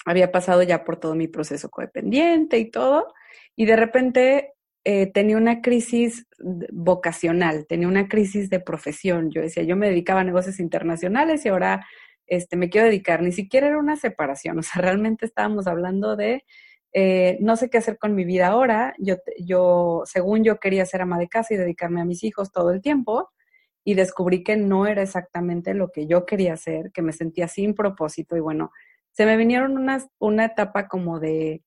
había pasado ya por todo mi proceso codependiente y todo, y de repente eh, tenía una crisis vocacional, tenía una crisis de profesión. Yo decía, yo me dedicaba a negocios internacionales y ahora este, me quiero dedicar, ni siquiera era una separación, o sea, realmente estábamos hablando de, eh, no sé qué hacer con mi vida ahora, yo, yo, según yo quería ser ama de casa y dedicarme a mis hijos todo el tiempo, y descubrí que no era exactamente lo que yo quería hacer, que me sentía sin propósito, y bueno, se me vinieron unas, una etapa como de,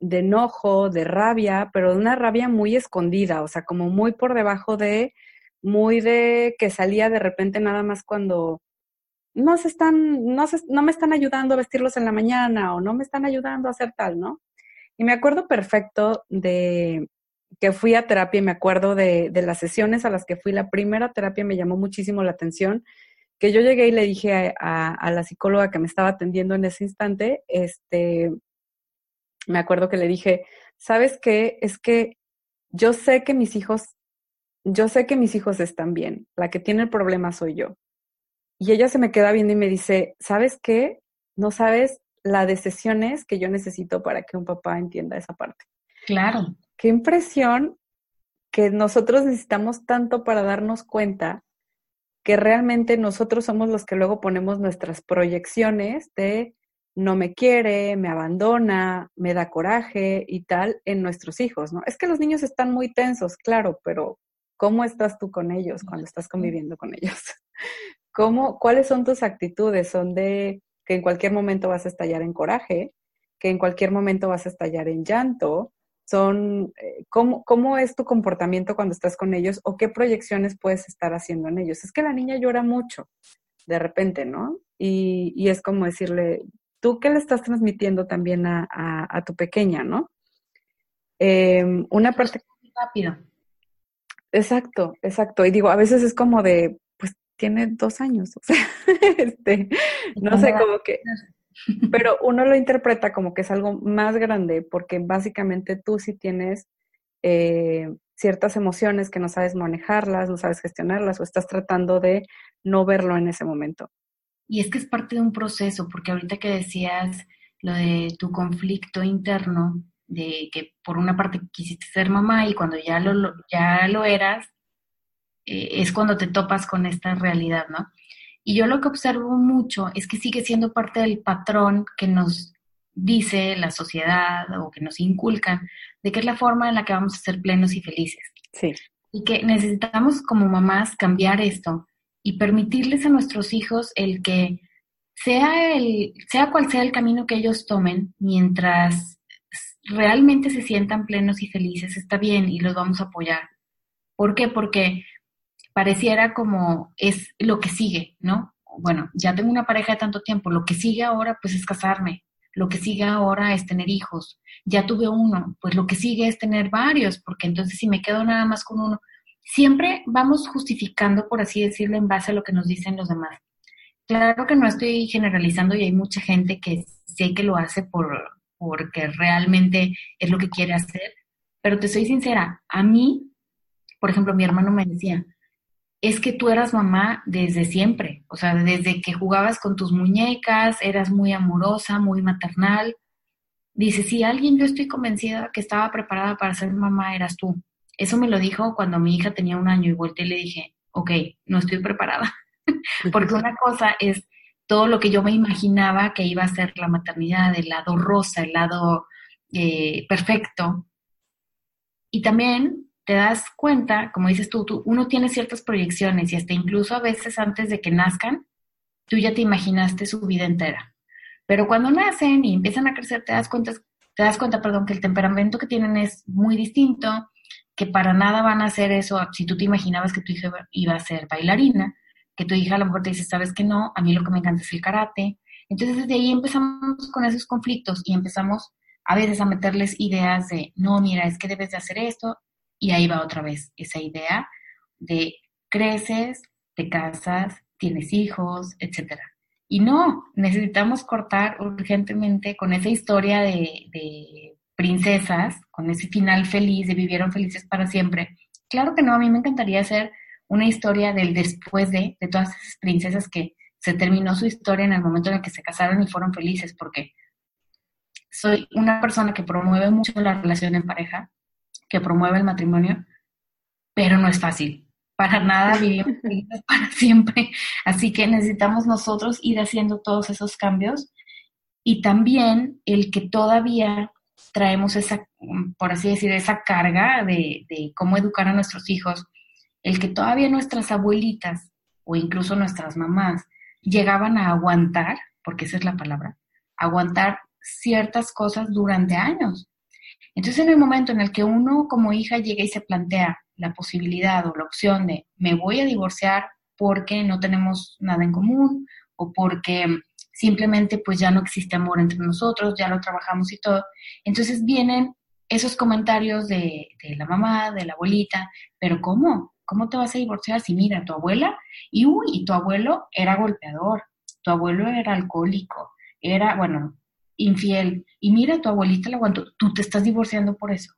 de enojo, de rabia, pero de una rabia muy escondida, o sea, como muy por debajo de, muy de que salía de repente nada más cuando no se están, no, se, no me están ayudando a vestirlos en la mañana o no me están ayudando a hacer tal, ¿no? Y me acuerdo perfecto de que fui a terapia y me acuerdo de, las sesiones a las que fui. La primera terapia me llamó muchísimo la atención, que yo llegué y le dije a, a, la psicóloga que me estaba atendiendo en ese instante, este, me acuerdo que le dije, ¿sabes qué? Es que yo sé que mis hijos, yo sé que mis hijos están bien, la que tiene el problema soy yo. Y ella se me queda viendo y me dice, ¿sabes qué? No sabes la de sesiones que yo necesito para que un papá entienda esa parte. Claro. Qué impresión que nosotros necesitamos tanto para darnos cuenta que realmente nosotros somos los que luego ponemos nuestras proyecciones de no me quiere, me abandona, me da coraje y tal en nuestros hijos, ¿no? Es que los niños están muy tensos, claro, pero ¿cómo estás tú con ellos cuando estás conviviendo con ellos? ¿Cómo, ¿Cuáles son tus actitudes? ¿Son de que en cualquier momento vas a estallar en coraje? ¿Que en cualquier momento vas a estallar en llanto? Son, eh, ¿cómo, ¿Cómo es tu comportamiento cuando estás con ellos o qué proyecciones puedes estar haciendo en ellos? Es que la niña llora mucho de repente, ¿no? Y, y es como decirle, tú qué le estás transmitiendo también a, tu pequeña, ¿no? Em, una parte... Rápido. Exacto, exacto. Y digo, a veces es como de, pues tiene dos años, o sea, este, no sé, como que... Pero uno lo interpreta como que es algo más grande, porque básicamente tú sí tienes eh, ciertas emociones que no sabes manejarlas, no sabes gestionarlas, o estás tratando de no verlo en ese momento. Y es que es parte de un proceso, porque ahorita que decías lo de tu conflicto interno, de que por una parte quisiste ser mamá y cuando ya lo, ya lo eras, eh, es cuando te topas con esta realidad, ¿no? Y yo lo que observo mucho es que sigue siendo parte del patrón que nos dice la sociedad o que nos inculcan de que es la forma en la que vamos a ser plenos y felices. Sí. Y que necesitamos como mamás cambiar esto y permitirles a nuestros hijos el que sea, el, sea cual sea el camino que ellos tomen, mientras realmente se sientan plenos y felices, está bien y los vamos a apoyar. ¿Por qué? Porque pareciera como es lo que sigue, ¿no? Bueno, ya tengo una pareja de tanto tiempo, lo que sigue ahora pues es casarme, lo que sigue ahora es tener hijos, ya tuve uno, pues lo que sigue es tener varios, porque entonces si me quedo nada más con uno, siempre vamos justificando, por así decirlo, en base a lo que nos dicen los demás. Claro que no estoy generalizando y hay mucha gente que sé que lo hace por, porque realmente es lo que quiere hacer, pero te soy sincera, a mí, por ejemplo, mi hermano me decía, es que tú eras mamá desde siempre, o sea, desde que jugabas con tus muñecas, eras muy amorosa, muy maternal. Dice, si alguien yo estoy convencida que estaba preparada para ser mamá, eras tú. Eso me lo dijo cuando mi hija tenía un año y volteé y le dije, ok, no estoy preparada. Porque una cosa es todo lo que yo me imaginaba que iba a ser la maternidad, el lado rosa, el lado eh, perfecto. Y también te das cuenta, como dices tú, tú, uno tiene ciertas proyecciones y hasta incluso a veces antes de que nazcan, tú ya te imaginaste su vida entera. Pero cuando nacen y empiezan a crecer, te das cuenta, te das cuenta, perdón, que el temperamento que tienen es muy distinto, que para nada van a hacer eso. Si tú te imaginabas que tu hija iba a ser bailarina, que tu hija a lo mejor te dice, sabes que no, a mí lo que me encanta es el karate. Entonces desde ahí empezamos con esos conflictos y empezamos a veces a meterles ideas de, no, mira, es que debes de hacer esto. Y ahí va otra vez esa idea de creces, te casas, tienes hijos, etcétera. Y no, necesitamos cortar urgentemente con esa historia de, de princesas, con ese final feliz de vivieron felices para siempre. Claro que no, a mí me encantaría hacer una historia del después de, de todas esas princesas que se terminó su historia en el momento en el que se casaron y fueron felices, porque soy una persona que promueve mucho la relación en pareja, que promueve el matrimonio, pero no es fácil. Para nada vivimos felices para siempre. Así que necesitamos nosotros ir haciendo todos esos cambios y también el que todavía traemos esa, por así decir, esa carga de, cómo educar a nuestros hijos, el que todavía nuestras abuelitas o incluso nuestras mamás llegaban a aguantar, porque esa es la palabra, aguantar ciertas cosas durante años. Entonces, en el momento en el que uno como hija llega y se plantea la posibilidad o la opción de me voy a divorciar porque no tenemos nada en común o porque simplemente pues ya no existe amor entre nosotros, ya lo trabajamos y todo. Entonces vienen esos comentarios de, la mamá, de la abuelita, pero ¿cómo? ¿Cómo te vas a divorciar si mira, tu abuela y uy, tu abuelo era golpeador, tu abuelo era alcohólico, era, bueno, infiel, y mira, tu abuelita la aguantó, tú te estás divorciando por eso.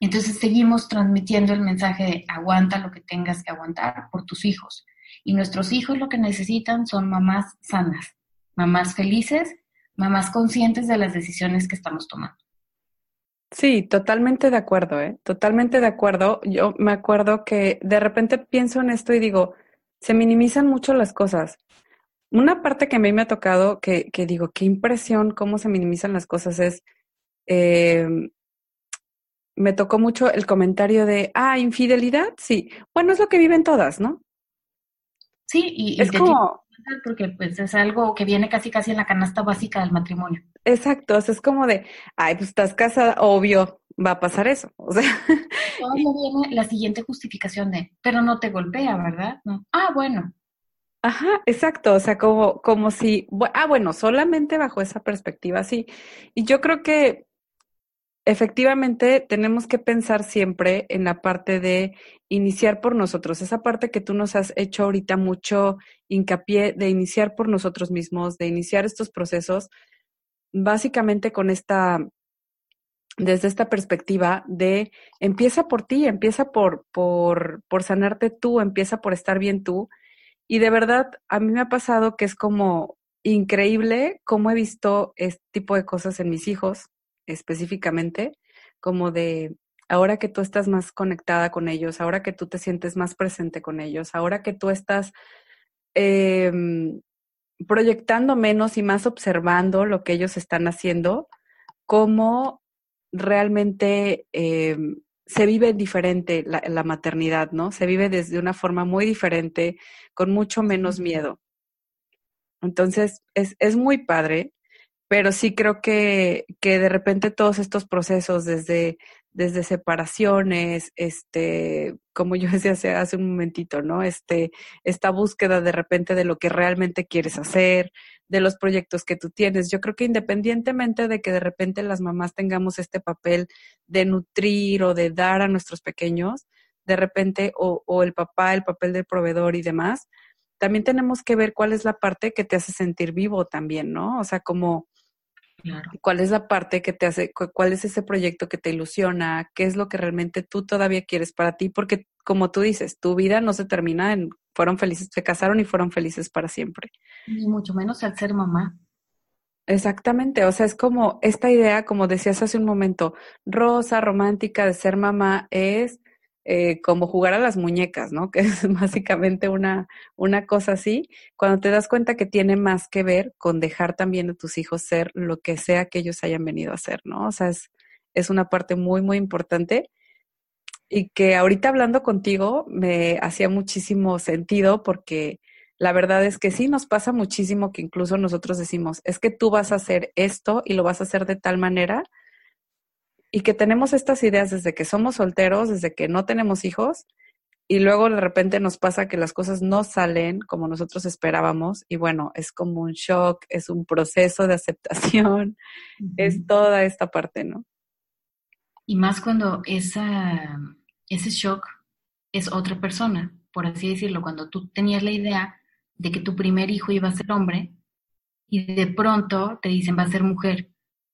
Entonces seguimos transmitiendo el mensaje de aguanta lo que tengas que aguantar por tus hijos. Y nuestros hijos lo que necesitan son mamás sanas, mamás felices, mamás conscientes de las decisiones que estamos tomando. Sí, totalmente de acuerdo, ¿eh? Totalmente de acuerdo. Yo me acuerdo que de repente pienso en esto y digo, se minimizan mucho las cosas. Una parte que a mí me ha tocado, que, digo, qué impresión cómo se minimizan las cosas es, eh, me tocó mucho el comentario de, ah, infidelidad, sí. Bueno, es lo que viven todas, ¿no? Sí, y, es como porque pues es algo que viene casi casi en la canasta básica del matrimonio. Exacto, o sea, es como de, ay, pues estás casada, obvio, va a pasar eso. O sea. viene la siguiente justificación de, pero no te golpea, ¿verdad? No. Ah, bueno. Ajá, exacto, o sea, como, como si, ah, bueno, solamente bajo esa perspectiva, sí. Y yo creo que efectivamente tenemos que pensar siempre en la parte de iniciar por nosotros, esa parte que tú nos has hecho ahorita mucho hincapié de iniciar por nosotros mismos, de iniciar estos procesos, básicamente con esta, desde esta perspectiva de empieza por ti, empieza por, por, por sanarte tú, empieza por estar bien tú. Y de verdad, a mí me ha pasado que es como increíble cómo he visto este tipo de cosas en mis hijos específicamente, como de ahora que tú estás más conectada con ellos, ahora que tú te sientes más presente con ellos, ahora que tú estás em, proyectando menos y más observando lo que ellos están haciendo, cómo realmente em, se vive diferente la, la, maternidad, ¿no? Se vive desde una forma muy diferente, con mucho menos miedo. Entonces, es, es muy padre pero sí creo que, que de repente todos estos procesos desde, desde separaciones, este, como yo decía hace, hace un momentito, ¿no? Este, esta búsqueda de repente de lo que realmente quieres hacer, de los proyectos que tú tienes. Yo creo que independientemente de que de repente las mamás tengamos este papel de nutrir o de dar a nuestros pequeños, de repente, o, o el papá, el papel del proveedor y demás, también tenemos que ver cuál es la parte que te hace sentir vivo también, ¿no? O sea, como ¿Cuál es la parte que te hace, cuál es ese proyecto que te ilusiona? ¿Qué es lo que realmente tú todavía quieres para ti? Porque como tú dices, tu vida no se termina en, fueron felices, se casaron y fueron felices para siempre. Ni mucho menos al ser mamá. Exactamente, o sea, es como esta idea, como decías hace un momento, rosa, romántica de ser mamá es eh, como jugar a las muñecas, ¿no? Que es básicamente una, una cosa así, cuando te das cuenta que tiene más que ver con dejar también a tus hijos ser lo que sea que ellos hayan venido a ser, ¿no? O sea, es, es una parte muy, muy importante y que ahorita hablando contigo me hacía muchísimo sentido porque la verdad es que sí nos pasa muchísimo que incluso nosotros decimos, es que tú vas a hacer esto y lo vas a hacer de tal manera y que tenemos estas ideas desde que somos solteros, desde que no tenemos hijos, y luego de repente nos pasa que las cosas no salen como nosotros esperábamos, y bueno, es como un shock, es un proceso de aceptación, es toda esta parte, ¿no? Y más cuando esa, ese shock es otra persona, por así decirlo, cuando tú tenías la idea de que tu primer hijo iba a ser hombre y de pronto te dicen va a ser mujer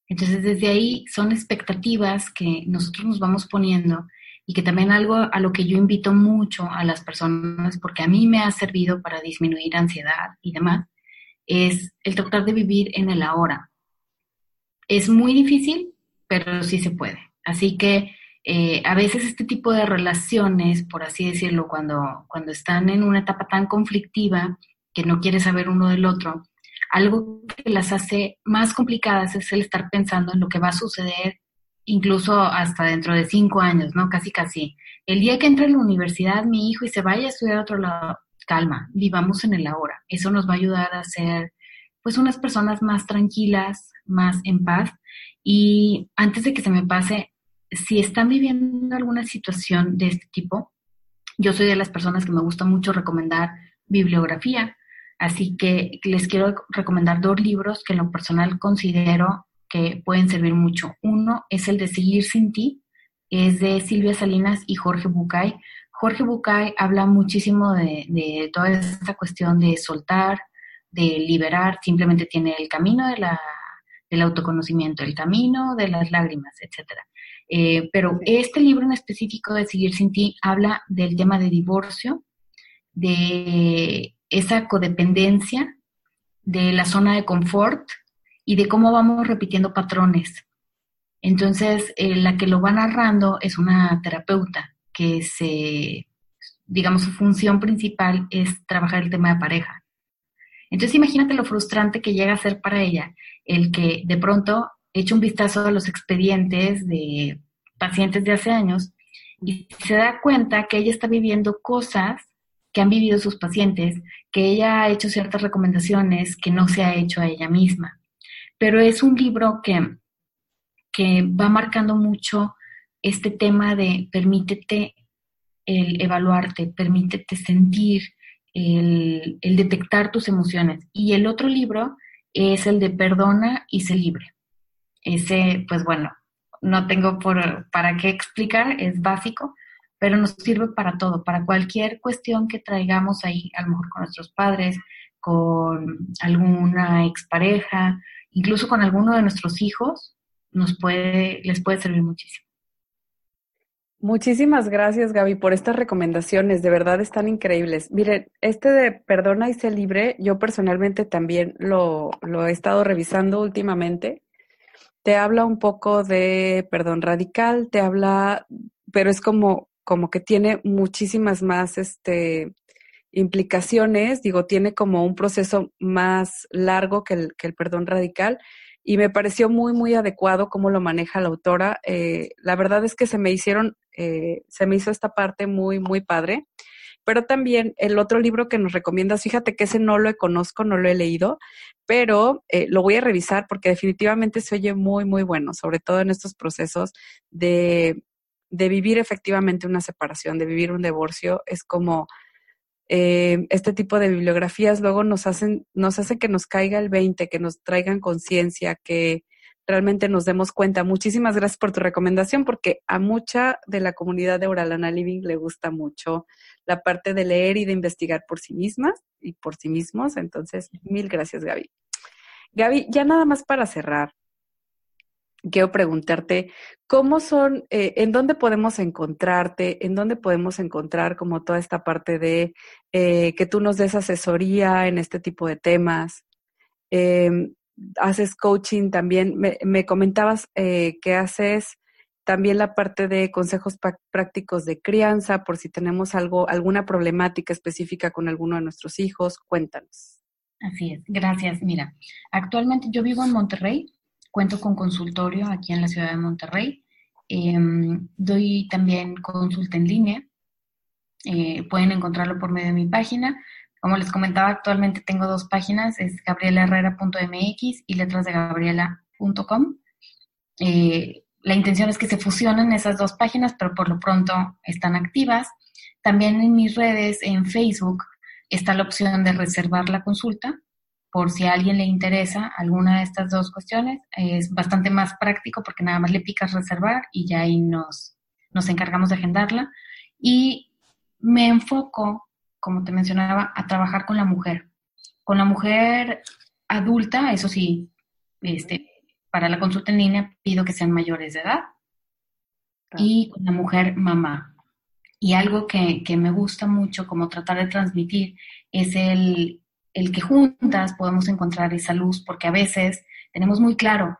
entonces, desde ahí son expectativas que nosotros nos vamos poniendo y que también algo a lo que yo invito mucho a las personas, porque a mí me ha servido para disminuir ansiedad y demás, es el tratar de vivir en el ahora. Es muy difícil, pero sí se puede. Así que eh, a veces este tipo de relaciones, por así decirlo, cuando, cuando están en una etapa tan conflictiva que no quiere saber uno del otro, algo que las hace más complicadas es el estar pensando en lo que va a suceder incluso hasta dentro de cinco años, ¿no? Casi, casi. El día que entre a la universidad mi hijo y se vaya a estudiar a otro lado, calma, vivamos en el ahora. Eso nos va a ayudar a ser, pues, unas personas más tranquilas, más en paz. Y antes de que se me pase, si están viviendo alguna situación de este tipo, yo soy de las personas que me gusta mucho recomendar bibliografía. Así que les quiero recomendar dos libros que en lo personal considero que pueden servir mucho. Uno es el de Seguir sin ti, es de Silvia Salinas y Jorge Bucay. Jorge Bucay habla muchísimo de, toda esta cuestión de soltar, de liberar, simplemente tiene el camino de la, del autoconocimiento, el camino de las lágrimas, etc. Eh, pero este libro en específico de Seguir sin ti habla del tema de divorcio, de esa codependencia de la zona de confort y de cómo vamos repitiendo patrones. Entonces, eh, la que lo va narrando es una terapeuta que se digamos, su función principal es trabajar el tema de pareja. Entonces imagínate lo frustrante que llega a ser para ella el que de pronto eche un vistazo a los expedientes de pacientes de hace años y se da cuenta que ella está viviendo cosas que han vivido sus pacientes, que ella ha hecho ciertas recomendaciones que no se ha hecho a ella misma. Pero es un libro que, que va marcando mucho este tema de permítete el evaluarte, permítete sentir, el, detectar tus emociones. Y el otro libro es el de Perdona y se libre. Ese, pues bueno, no tengo por, para qué explicar, es básico, pero nos sirve para todo, para cualquier cuestión que traigamos ahí, a lo mejor con nuestros padres, con alguna expareja, incluso con alguno de nuestros hijos, nos puede, les puede servir muchísimo. Muchísimas gracias, Gaby, por estas recomendaciones. De verdad están increíbles. Miren, este de Perdona y sé libre, yo personalmente también lo, lo he estado revisando últimamente. Te habla un poco de perdón radical, te habla, pero es como, como que tiene muchísimas más este, implicaciones. Digo, tiene como un proceso más largo que el, que el perdón radical y me pareció muy, muy adecuado cómo lo maneja la autora. Eh, la verdad es que se me hicieron, eh, se me hizo esta parte muy, muy padre. Pero también el otro libro que nos recomiendas, fíjate que ese no lo conozco, no lo he leído, pero eh, lo voy a revisar porque definitivamente se oye muy, muy bueno, sobre todo en estos procesos de, de vivir efectivamente una separación, de vivir un divorcio. Es como eh, este tipo de bibliografías luego nos hacen, nos hace que nos caiga el 20, que nos traigan conciencia, que realmente nos demos cuenta. Muchísimas gracias por tu recomendación, porque a mucha de la comunidad de Oralana Living le gusta mucho la parte de leer y de investigar por sí mismas y por sí mismos. Entonces, mil gracias, Gaby. Gaby, ya nada más para cerrar, quiero preguntarte, ¿cómo son, eh, en dónde podemos encontrarte, en dónde podemos encontrar como toda esta parte de eh, que tú nos des asesoría en este tipo de temas? Em, haces coaching también, me, comentabas eh, que haces también la parte de consejos prácticos de crianza, por si tenemos algo, alguna problemática específica con alguno de nuestros hijos, cuéntanos. Así es, gracias. Mira, actualmente yo vivo en Monterrey, Cuento con consultorio aquí en la ciudad de Monterrey. Em, doy también consulta en línea. Eh, pueden encontrarlo por medio de mi página. Como les comentaba, actualmente tengo dos páginas, es gabrielaherrera.mx y letrasdegabriela.com. Eh, la intención es que se fusionen esas dos páginas, pero por lo pronto están activas. También en mis redes, en Facebook, está la opción de reservar la consulta por si a alguien le interesa alguna de estas dos cuestiones. Es bastante más práctico porque nada más le picas reservar y ya ahí nos, nos encargamos de agendarla. Y me enfoco, como te mencionaba, a trabajar con la mujer. Con la mujer adulta, eso sí, este, para la consulta en línea pido que sean mayores de edad. Y con la mujer mamá. Y algo que, que me gusta mucho como tratar de transmitir es el el que juntas podemos encontrar esa luz, porque a veces tenemos muy claro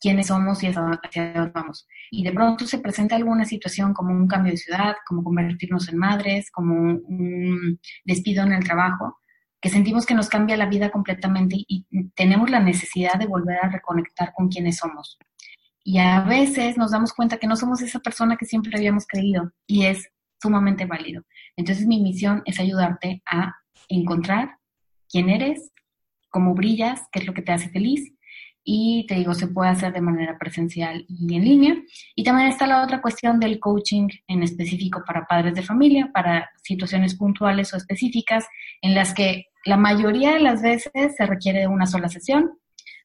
quiénes somos y hacia dónde vamos. Y de pronto se presenta alguna situación como un cambio de ciudad, como convertirnos en madres, como un despido en el trabajo, que sentimos que nos cambia la vida completamente y tenemos la necesidad de volver a reconectar con quiénes somos. Y a veces nos damos cuenta que no somos esa persona que siempre habíamos creído y es sumamente válido. Entonces mi misión es ayudarte a encontrar quién eres, cómo brillas, qué es lo que te hace feliz. Y te digo, se puede hacer de manera presencial y en línea. Y también está la otra cuestión del coaching en específico para padres de familia, para situaciones puntuales o específicas en las que la mayoría de las veces se requiere una sola sesión,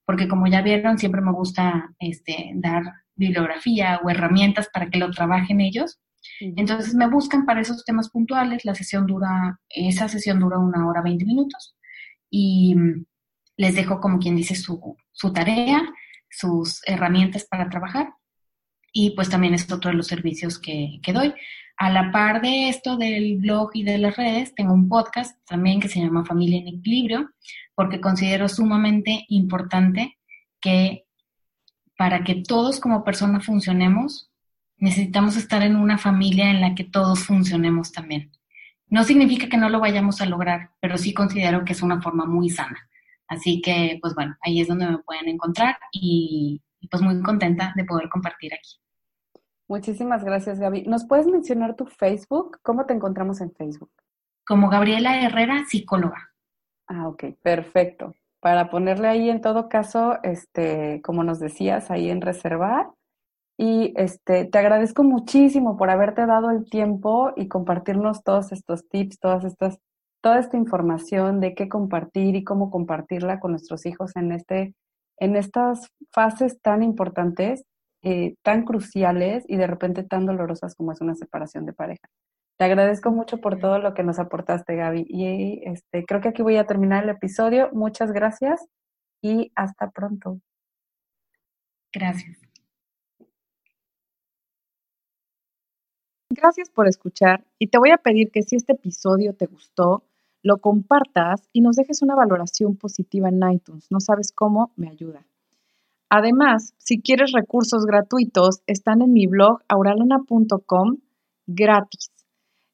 porque como ya vieron, siempre me gusta este, dar bibliografía o herramientas para que lo trabajen ellos. Entonces me buscan para esos temas puntuales, la sesión dura, esa sesión dura una hora 20 minutos y les dejo como quien dice su, tarea, sus herramientas para trabajar y pues también es otro de los servicios que, que, doy. A la par de esto del blog y de las redes, tengo un podcast también que se llama Familia en Equilibrio, porque considero sumamente importante que para que todos como personas funcionemos, necesitamos estar en una familia en la que todos funcionemos también. No significa que no lo vayamos a lograr, pero sí considero que es una forma muy sana. Así que, pues bueno, ahí es donde me pueden encontrar y, pues muy contenta de poder compartir aquí. Muchísimas gracias, Gaby. ¿Nos puedes mencionar tu Facebook? ¿Cómo te encontramos en Facebook? Como Gabriela Herrera, psicóloga. Ah, ok, perfecto. Para ponerle ahí en todo caso, este, como nos decías, ahí en reservar. Y este, te agradezco muchísimo por haberte dado el tiempo y compartirnos todos estos tips, todas estas, toda esta información de qué compartir y cómo compartirla con nuestros hijos en este, en estas fases tan importantes, eh, tan cruciales y de repente tan dolorosas como es una separación de pareja. Te agradezco mucho por todo lo que nos aportaste, Gaby. Y este, creo que aquí voy a terminar el episodio. Muchas gracias y hasta pronto. Gracias. Gracias por escuchar y te voy a pedir que si este episodio te gustó, lo compartas y nos dejes una valoración positiva en iTunes. No sabes cómo, me ayuda. Además, si quieres recursos gratuitos, están en mi blog auralana.com gratis.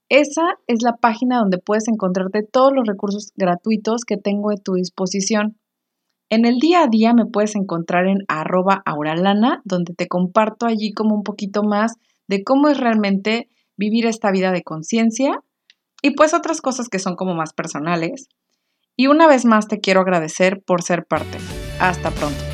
Esa es la página donde puedes encontrarte todos los recursos gratuitos que tengo a tu disposición. En el día a día me puedes encontrar en arroba auralana, donde te comparto allí como un poquito más de cómo es realmente vivir esta vida de conciencia y pues otras cosas que son como más personales. Y una vez más te quiero agradecer por ser parte. Hasta pronto.